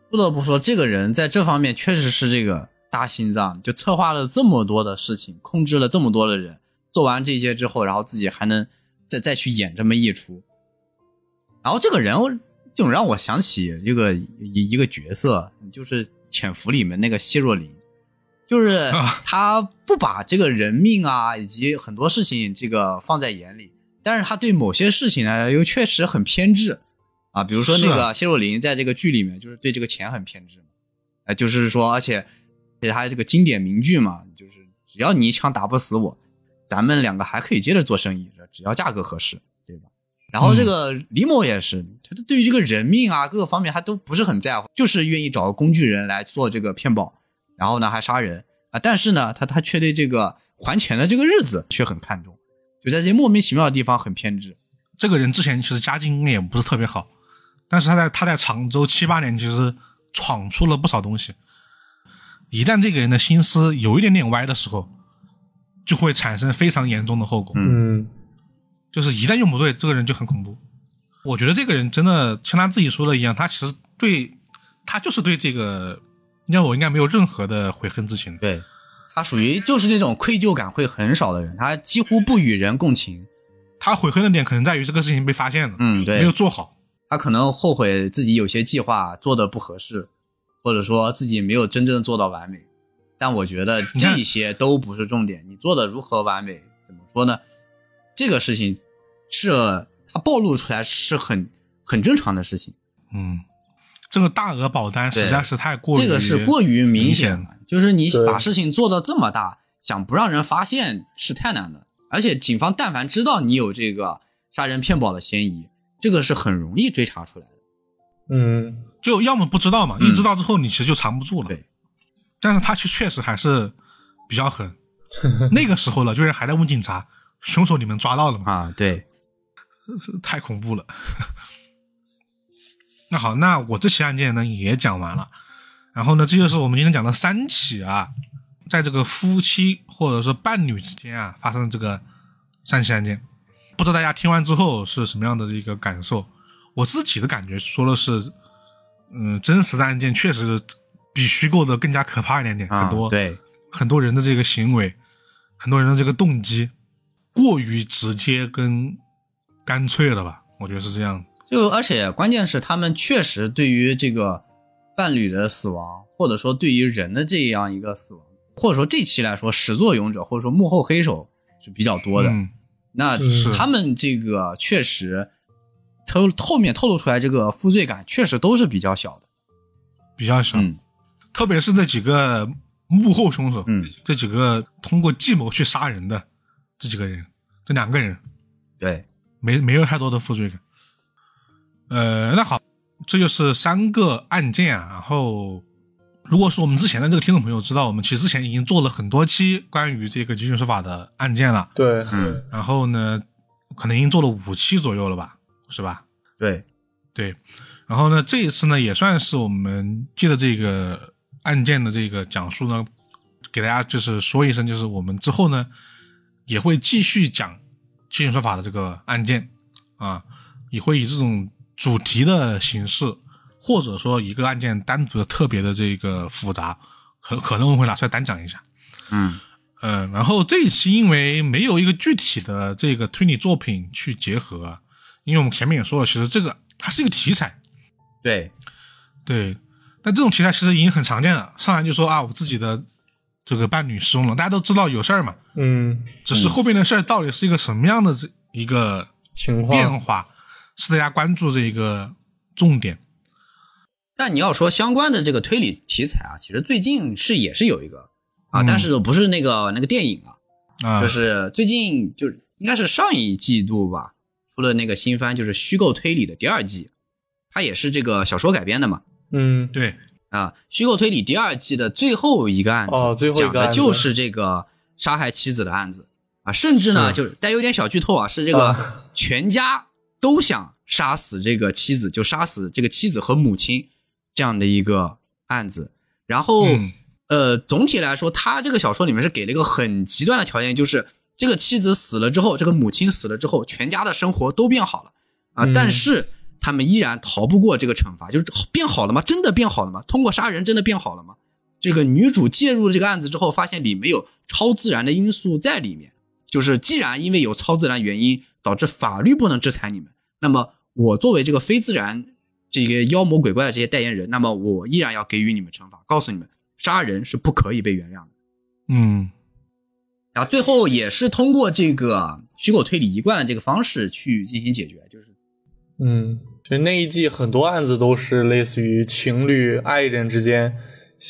不得不说，这个人在这方面确实是这个大心脏，就策划了这么多的事情，控制了这么多的人，做完这些之后，然后自己还能再再去演这么一出。然后这个人就让我想起一个一一个角色，就是《潜伏》里面那个谢若琳，就是啊。他不把这个人命啊以及很多事情这个放在眼里，但是他对某些事情呢又确实很偏执。啊，比如说那个谢若琳在这个剧里面就是对这个钱很偏执嘛，哎，就是说，而且而且他这个经典名句嘛，就是只要你一枪打不死我，咱们两个还可以接着做生意，只要价格合适，对吧？然后这个李某也是，他对于这个人命啊各个方面他都不是很在乎，就是愿意找个工具人来做这个骗保，然后呢还杀人啊，但是呢他他却对这个还钱的这个日子却很看重，就在这些莫名其妙的地方很偏执。这个人之前其实家境也不是特别好，但是他在他在常州七八年，其实闯出了不少东西。一旦这个人的心思有一点点歪的时候，就会产生非常严重的后果。嗯就是一旦用不对，这个人就很恐怖。我觉得这个人真的像他自己说的一样，他其实对他就是对这个让我应该没有任何的悔恨之情。对他属于就是那种愧疚感会很少的人，他几乎不与人共情。他悔恨的点可能在于这个事情被发现了，嗯，对，没有做好。他可能后悔自己有些计划做的不合适，或者说自己没有真正做到完美。但我觉得这些都不是重点，你做的如何完美，怎么说呢？这个事情是他暴露出来是很很正常的事情，嗯，这个大额保单实在是太过于这个是过于明明显了。就是你把事情做到这么大，想不让人发现是太难了。而且警方但凡知道你有这个杀人骗保的嫌疑，这个是很容易追查出来的。嗯，就要么不知道嘛，嗯一知道之后你其实就藏不住了。对，但是他确确实还是比较狠。那个时候了，就是还在问警察，凶手你们抓到了吗？啊，对，这太恐怖了。那好，那我这起案件呢也讲完了，然后呢，这就是我们今天讲的三起啊，在这个夫妻或者是伴侣之间啊发生的这个三起案件，不知道大家听完之后是什么样的一个感受？我自己的感觉说的是，嗯，真实的案件确实比虚构的更加可怕一点点，啊很多对，很多人的这个行为，很多人的这个动机过于直接跟干脆了吧？我觉得是这样。就而且关键是他们确实对于这个伴侣的死亡，或者说对于人的这样一个死亡，或者说这期来说始作俑者或者说幕后黑手是比较多的。嗯，那他们这个确实透后面透露出来这个负罪感确实都是比较小的。比较小，嗯特别是那几个幕后凶手，嗯，这几个通过计谋去杀人的这几个人，这两个人对，没没有太多的负罪感。呃，那好，这就是三个案件啊。然后，如果说我们之前的这个听众朋友知道，我们其实之前已经做了很多期关于这个集权说法的案件了。对，嗯，然后呢，可能已经做了五期左右了吧，是吧？对，对。然后呢，这一次呢，也算是我们借着这个案件的这个讲述呢，给大家就是说一声，就是我们之后呢也会继续讲集权说法的这个案件啊，也会以这种主题的形式，或者说一个案件单独的特别的这个复杂，可可能我会拿出来单讲一下。嗯，嗯，然后这一期因为没有一个具体的这个推理作品去结合，因为我们前面也说了，其实这个它是一个题材，对，对，但这种题材其实已经很常见了。上来就说啊，我自己的这个伴侣失踪了，大家都知道有事儿嘛，嗯，只是后边的事儿到底是一个什么样的这一个情况，变化，是大家关注这一个重点。但你要说相关的这个推理题材啊，其实最近是也是有一个啊，嗯但是不是那个那个电影啊，啊，就是最近就是应该是上一季度吧，出了那个新番，就是虚构推理的第二季，它也是这个小说改编的嘛。嗯，对，啊，虚构推理第二季的最后一个案子，哦最后一个讲的就是这个杀害妻子的案子啊，甚至呢，是就是带有点小剧透啊，是这个啊全家都想杀死这个妻子，就杀死这个妻子和母亲这样的一个案子。然后，嗯呃，总体来说，他这个小说里面是给了一个很极端的条件，就是这个妻子死了之后，这个母亲死了之后，全家的生活都变好了啊，嗯但是他们依然逃不过这个惩罚，就是变好了吗？真的变好了吗？通过杀人真的变好了吗？这个女主介入了这个案子之后，发现里面有超自然的因素在里面，就是既然因为有超自然原因导致法律不能制裁你们，那么我作为这个非自然这个妖魔鬼怪的这些代言人，那么我依然要给予你们惩罚，告诉你们杀人是不可以被原谅的。嗯然后最后也是通过这个虚构推理一贯的这个方式去进行解决，就是嗯，其实那一季很多案子都是类似于情侣、爱人之间，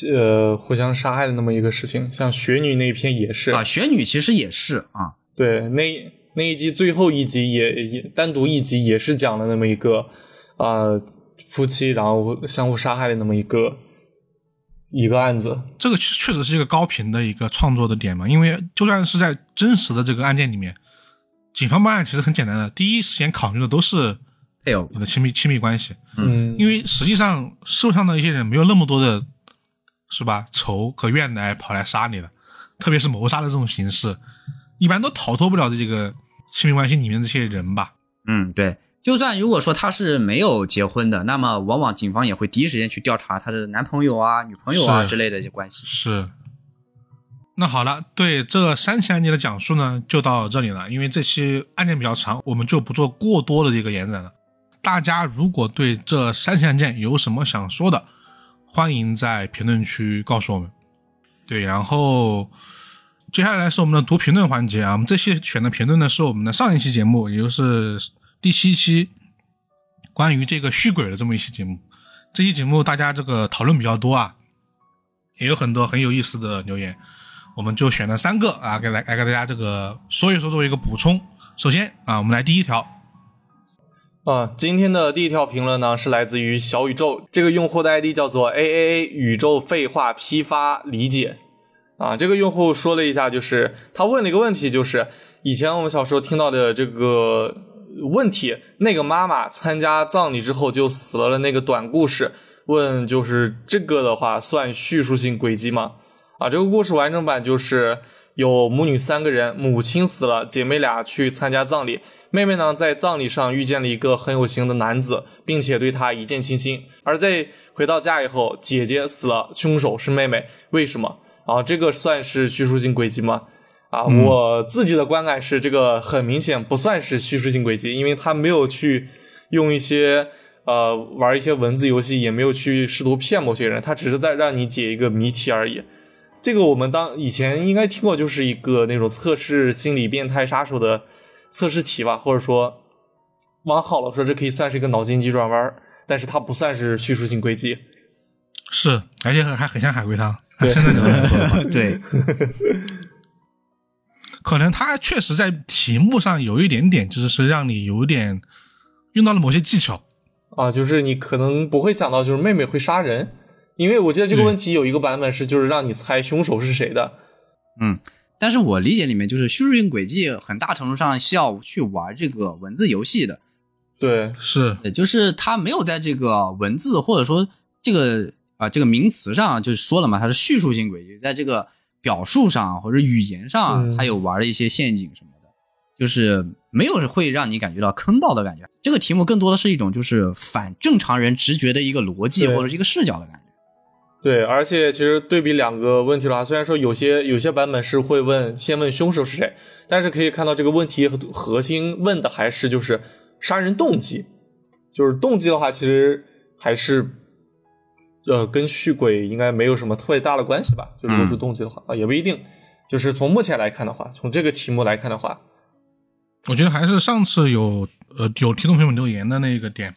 呃，互相杀害的那么一个事情。像雪女那一篇也是，啊，雪女其实也是啊，对，那那一集最后一集也也单独一集也是讲了那么一个啊、夫妻然后相互杀害的那么一个一个案子。这个确确实是一个高频的一个创作的点嘛，因为就算是在真实的这个案件里面，警方办案其实很简单的，第一时间考虑的都是配偶你的亲密亲密关系，嗯因为实际上社会上的一些人没有那么多的，是吧？仇和怨来跑来杀你的，特别是谋杀的这种形式，一般都逃脱不了这个亲密关系里面这些人吧。嗯，对。就算如果说他是没有结婚的，那么往往警方也会第一时间去调查他的男朋友啊、女朋友啊之类的一些关系。是。那好了，对这三起案件的讲述呢，就到这里了。因为这期案件比较长，我们就不做过多的这个延展了。大家如果对这三起案件有什么想说的，欢迎在评论区告诉我们。对，然后接下来是我们的读评论环节啊。我们这期选的评论呢，是我们的上一期节目，也就是第七期关于这个续鬼的这么一期节目。这期节目大家这个讨论比较多啊，也有很多很有意思的留言，我们就选了三个啊，给来来给大家这个说一说，作为一个补充。首先啊，我们来第一条，啊，今天的第一条评论呢是来自于小宇宙，这个用户的 ID 叫做 A A A 宇宙废话批发理解。啊，这个用户说了一下，就是他问了一个问题，就是以前我们小时候听到的这个问题，那个妈妈参加葬礼之后就死了的那个短故事，问就是这个的话算叙述性轨迹吗？啊，这个故事完整版就是有母女三个人，母亲死了，姐妹俩去参加葬礼，妹妹呢在葬礼上遇见了一个很有型的男子，并且对他一见倾心。而在回到家以后，姐姐死了，凶手是妹妹，为什么？啊，这个算是叙述性轨迹吗？啊，我自己的观感是，这个很明显不算是叙述性轨迹，因为他没有去用一些呃玩一些文字游戏，也没有去试图骗某些人，他只是在让你解一个谜题而已。这个我们当以前应该听过，就是一个那种测试心理变态杀手的测试题吧，或者说往好了说，这可以算是一个脑筋急转弯，但是它不算是叙述性轨迹。是，而且还很像海龟汤。对。现在能这么说的话，对，可能他确实在题目上有一点点，就是是让你有点用到了某些技巧。啊，就是你可能不会想到，就是妹妹会杀人，因为我记得这个问题有一个版本是，就是让你猜凶手是谁的。嗯，但是我理解里面就是叙述性轨迹，很大程度上是要去玩这个文字游戏的。对，是，也就是他没有在这个文字或者说这个啊、这个名词上，就是说了嘛，它是叙述性轨迹，在这个表述上或者语言上，嗯它有玩了一些陷阱什么的，就是没有会让你感觉到坑到的感觉。这个题目更多的是一种就是反正常人直觉的一个逻辑或者是一个视角的感觉。对，而且其实对比两个问题的话，虽然说有些有些版本是会问先问凶手是谁，但是可以看到这个问题核核心问的还是就是杀人动机，就是动机的话，其实还是呃跟续轨应该没有什么特别大的关系吧。就如果是动机的话、啊，也不一定。就是从目前来看的话，从这个题目来看的话，我觉得还是上次有呃有听众朋友留言的那个点，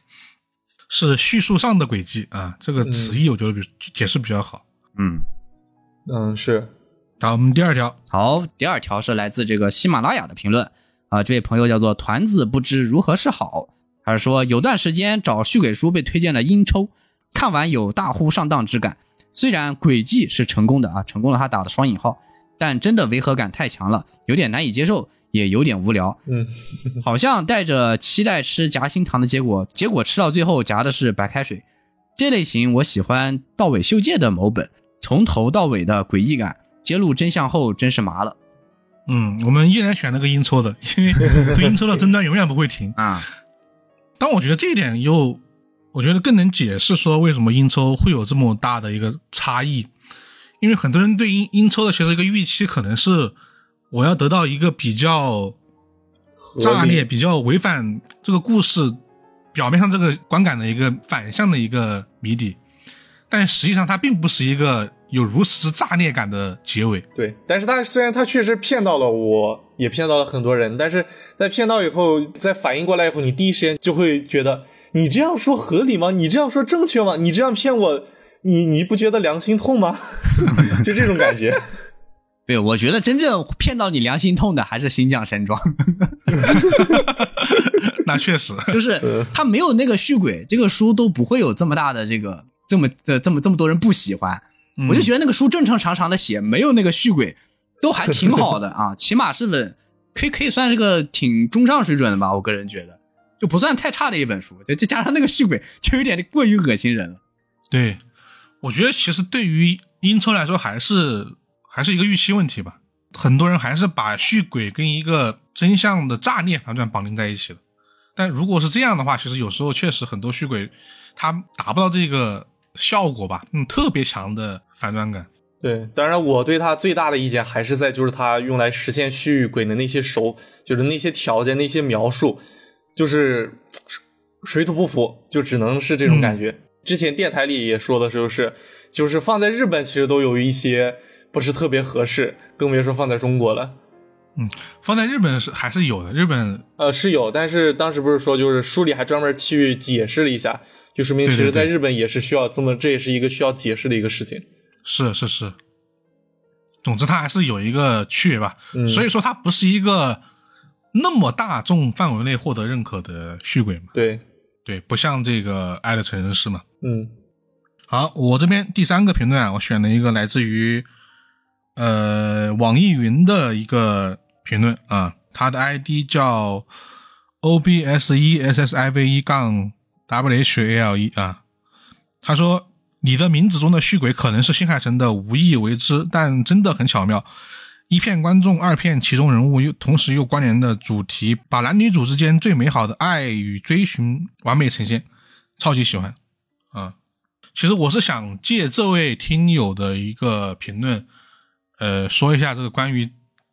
是叙述上的轨迹啊，这个词义我觉得比解释比较好。嗯，嗯，是好，我们第二条，好，第二条是来自这个喜马拉雅的评论啊，这位朋友叫做团子不知如何是好，他是说有段时间找续轨书被推荐了阴抽，看完有大呼上当之感。虽然诡计是成功的啊，成功了，他打的双引号，但真的违和感太强了，有点难以接受，也有点无聊。嗯，好像带着期待吃夹心糖的结果，结果吃到最后夹的是白开水。这类型我喜欢道尾秀介的某本，从头到尾的诡异感，揭露真相后真是麻了嗯，我们依然选那个阴抽的，因为对阴抽的 争端永远不会停。啊！但我觉得这一点又，我觉得更能解释说为什么英超会有这么大的一个差异，因为很多人对英英超的其实一个预期可能是我要得到一个比较炸裂、比较违反这个故事表面上这个观感的一个反向的一个谜底，但实际上它并不是一个有如此炸裂感的结尾。对，但是它虽然它确实骗到了我，也骗到了很多人，但是在骗到以后，在反应过来以后，你第一时间就会觉得，你这样说合理吗？你这样说正确吗？你这样骗我，你你不觉得良心痛吗？就这种感觉。对，我觉得真正骗到你良心痛的还是新将山庄，那确实，就是他没有那个续轨，这个书都不会有这么大的这个这么这这么这么多人不喜欢。我就觉得那个书正正常常的写，没有那个续轨，都还挺好的啊，起码是本可以可以算是个挺中上水准的吧，我个人觉得就不算太差的一本书，再再加上那个续鬼，就有点过于恶心人了。对，我觉得其实对于英超来说，还是还是一个预期问题吧。很多人还是把续鬼跟一个真相的炸裂反转绑定在一起了。但如果是这样的话，其实有时候确实很多续鬼它达不到这个效果吧，嗯，特别强的反转感。对，当然我对他最大的意见还是在就是他用来实现续鬼的那些手，就是那些条件、那些描述，就是水水土不服，就只能是这种感觉。之前电台里也说的就是，就是放在日本其实都有一些不是特别合适，更别说放在中国了。嗯放在日本是还是有的，日本呃，是有，但是当时不是说就是书里还专门去解释了一下，就说明其实在日本也是需要这么，这也是一个需要解释的一个事情。是是是，总之它还是有一个区别吧。嗯所以说它不是一个那么大众范围内获得认可的续鬼嘛。对，对，不像这个《爱的成人式》嘛。嗯好，我这边第三个评论啊，我选了一个来自于呃网易云的一个评论啊，他的 ID 叫 O B S E S S I V 一杠 W H A L E 啊，他说你的名字中的续鬼可能是新海诚的无意为之，但真的很巧妙。一片观众，二片其中人物，又同时又关联的主题，把男女主之间最美好的爱与追寻完美呈现，超级喜欢啊！其实我是想借这位听友的一个评论，呃，说一下这个关于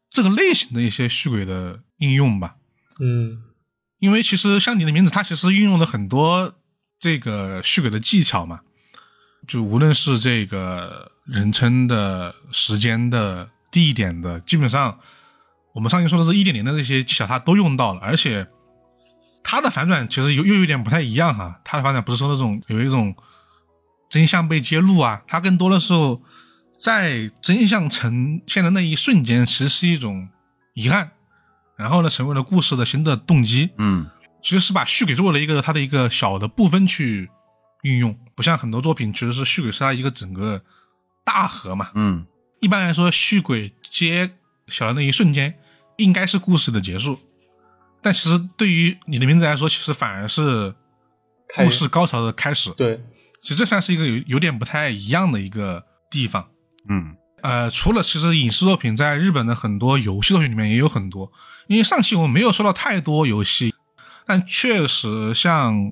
这个类型的一些续轨的应用吧。嗯因为其实像你的名字，它其实运用了很多这个续轨的技巧嘛，就无论是这个人称的、时间的、地点的，基本上我们上期说的是一点零的这些技巧，它都用到了，而且它的反转其实又又有点不太一样哈，它的反转不是说那种有一种真相被揭露啊，它更多的时候在真相呈现的那一瞬间，其实是一种遗憾，然后呢，成为了故事的新的动机。嗯其实是把续给做了一个它的一个小的部分去运用，不像很多作品，其实是续给是它一个整个大河嘛。嗯一般来说，续轨揭晓的那一瞬间，应该是故事的结束。但其实对于你的名字来说，其实反而是故事高潮的开始。对，其实这算是一个有有点不太一样的一个地方。嗯呃，除了其实影视作品，在日本的很多游戏作品里面也有很多。因为上期我们没有说到太多游戏，但确实像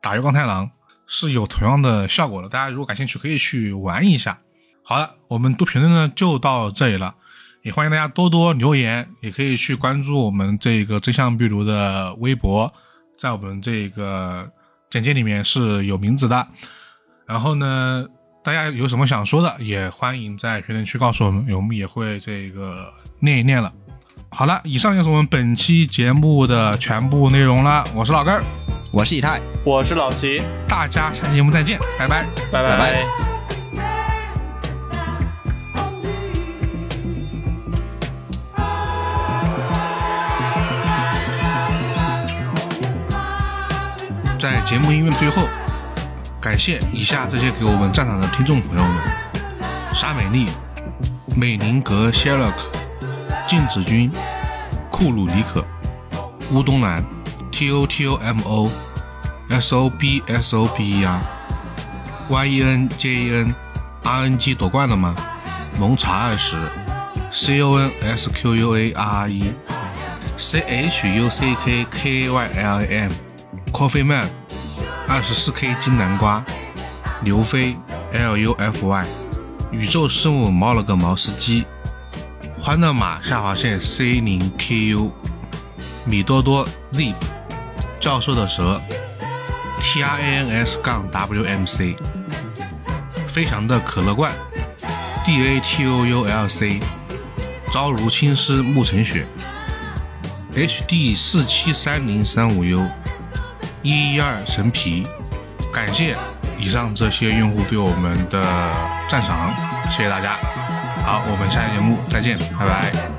打月光太郎是有同样的效果的。大家如果感兴趣，可以去玩一下。好了，我们读评论呢就到这里了，也欢迎大家多多留言，也可以去关注我们这个真相壁炉的微博，在我们这个简介里面是有名字的。然后呢，大家有什么想说的，也欢迎在评论区告诉我们，我们也会这个念一念了。好了，以上就是我们本期节目的全部内容了。我是老根儿，我是以太，我是老齐，大家下期节目再见，拜拜。拜拜拜在节目音乐最后，感谢以下这些给我们赞赏的听众朋友们：沙美丽、美宁格、谢勒克、静子君、库鲁尼可、乌东兰、T O T O M O、S O B S O B E R、Y E N J E N、R N G 夺冠了吗？蒙查二十、C O N S Q U A R R E、C H U C K K A Y L A M Coffee Man，二十四 K 金南瓜，刘飞 L U F Y，宇宙师母猫了个毛司机，欢乐马下划线 C 零 K U，米多多 Zip，教授的蛇 T R A N S 杠 W M C，飞翔的可乐罐 D A T O U L C，朝如青丝暮成雪 H D 四七三零三五 U。一一二神皮，感谢以上这些用户对我们的赞赏，谢谢大家。好，我们下期节目再见，拜拜。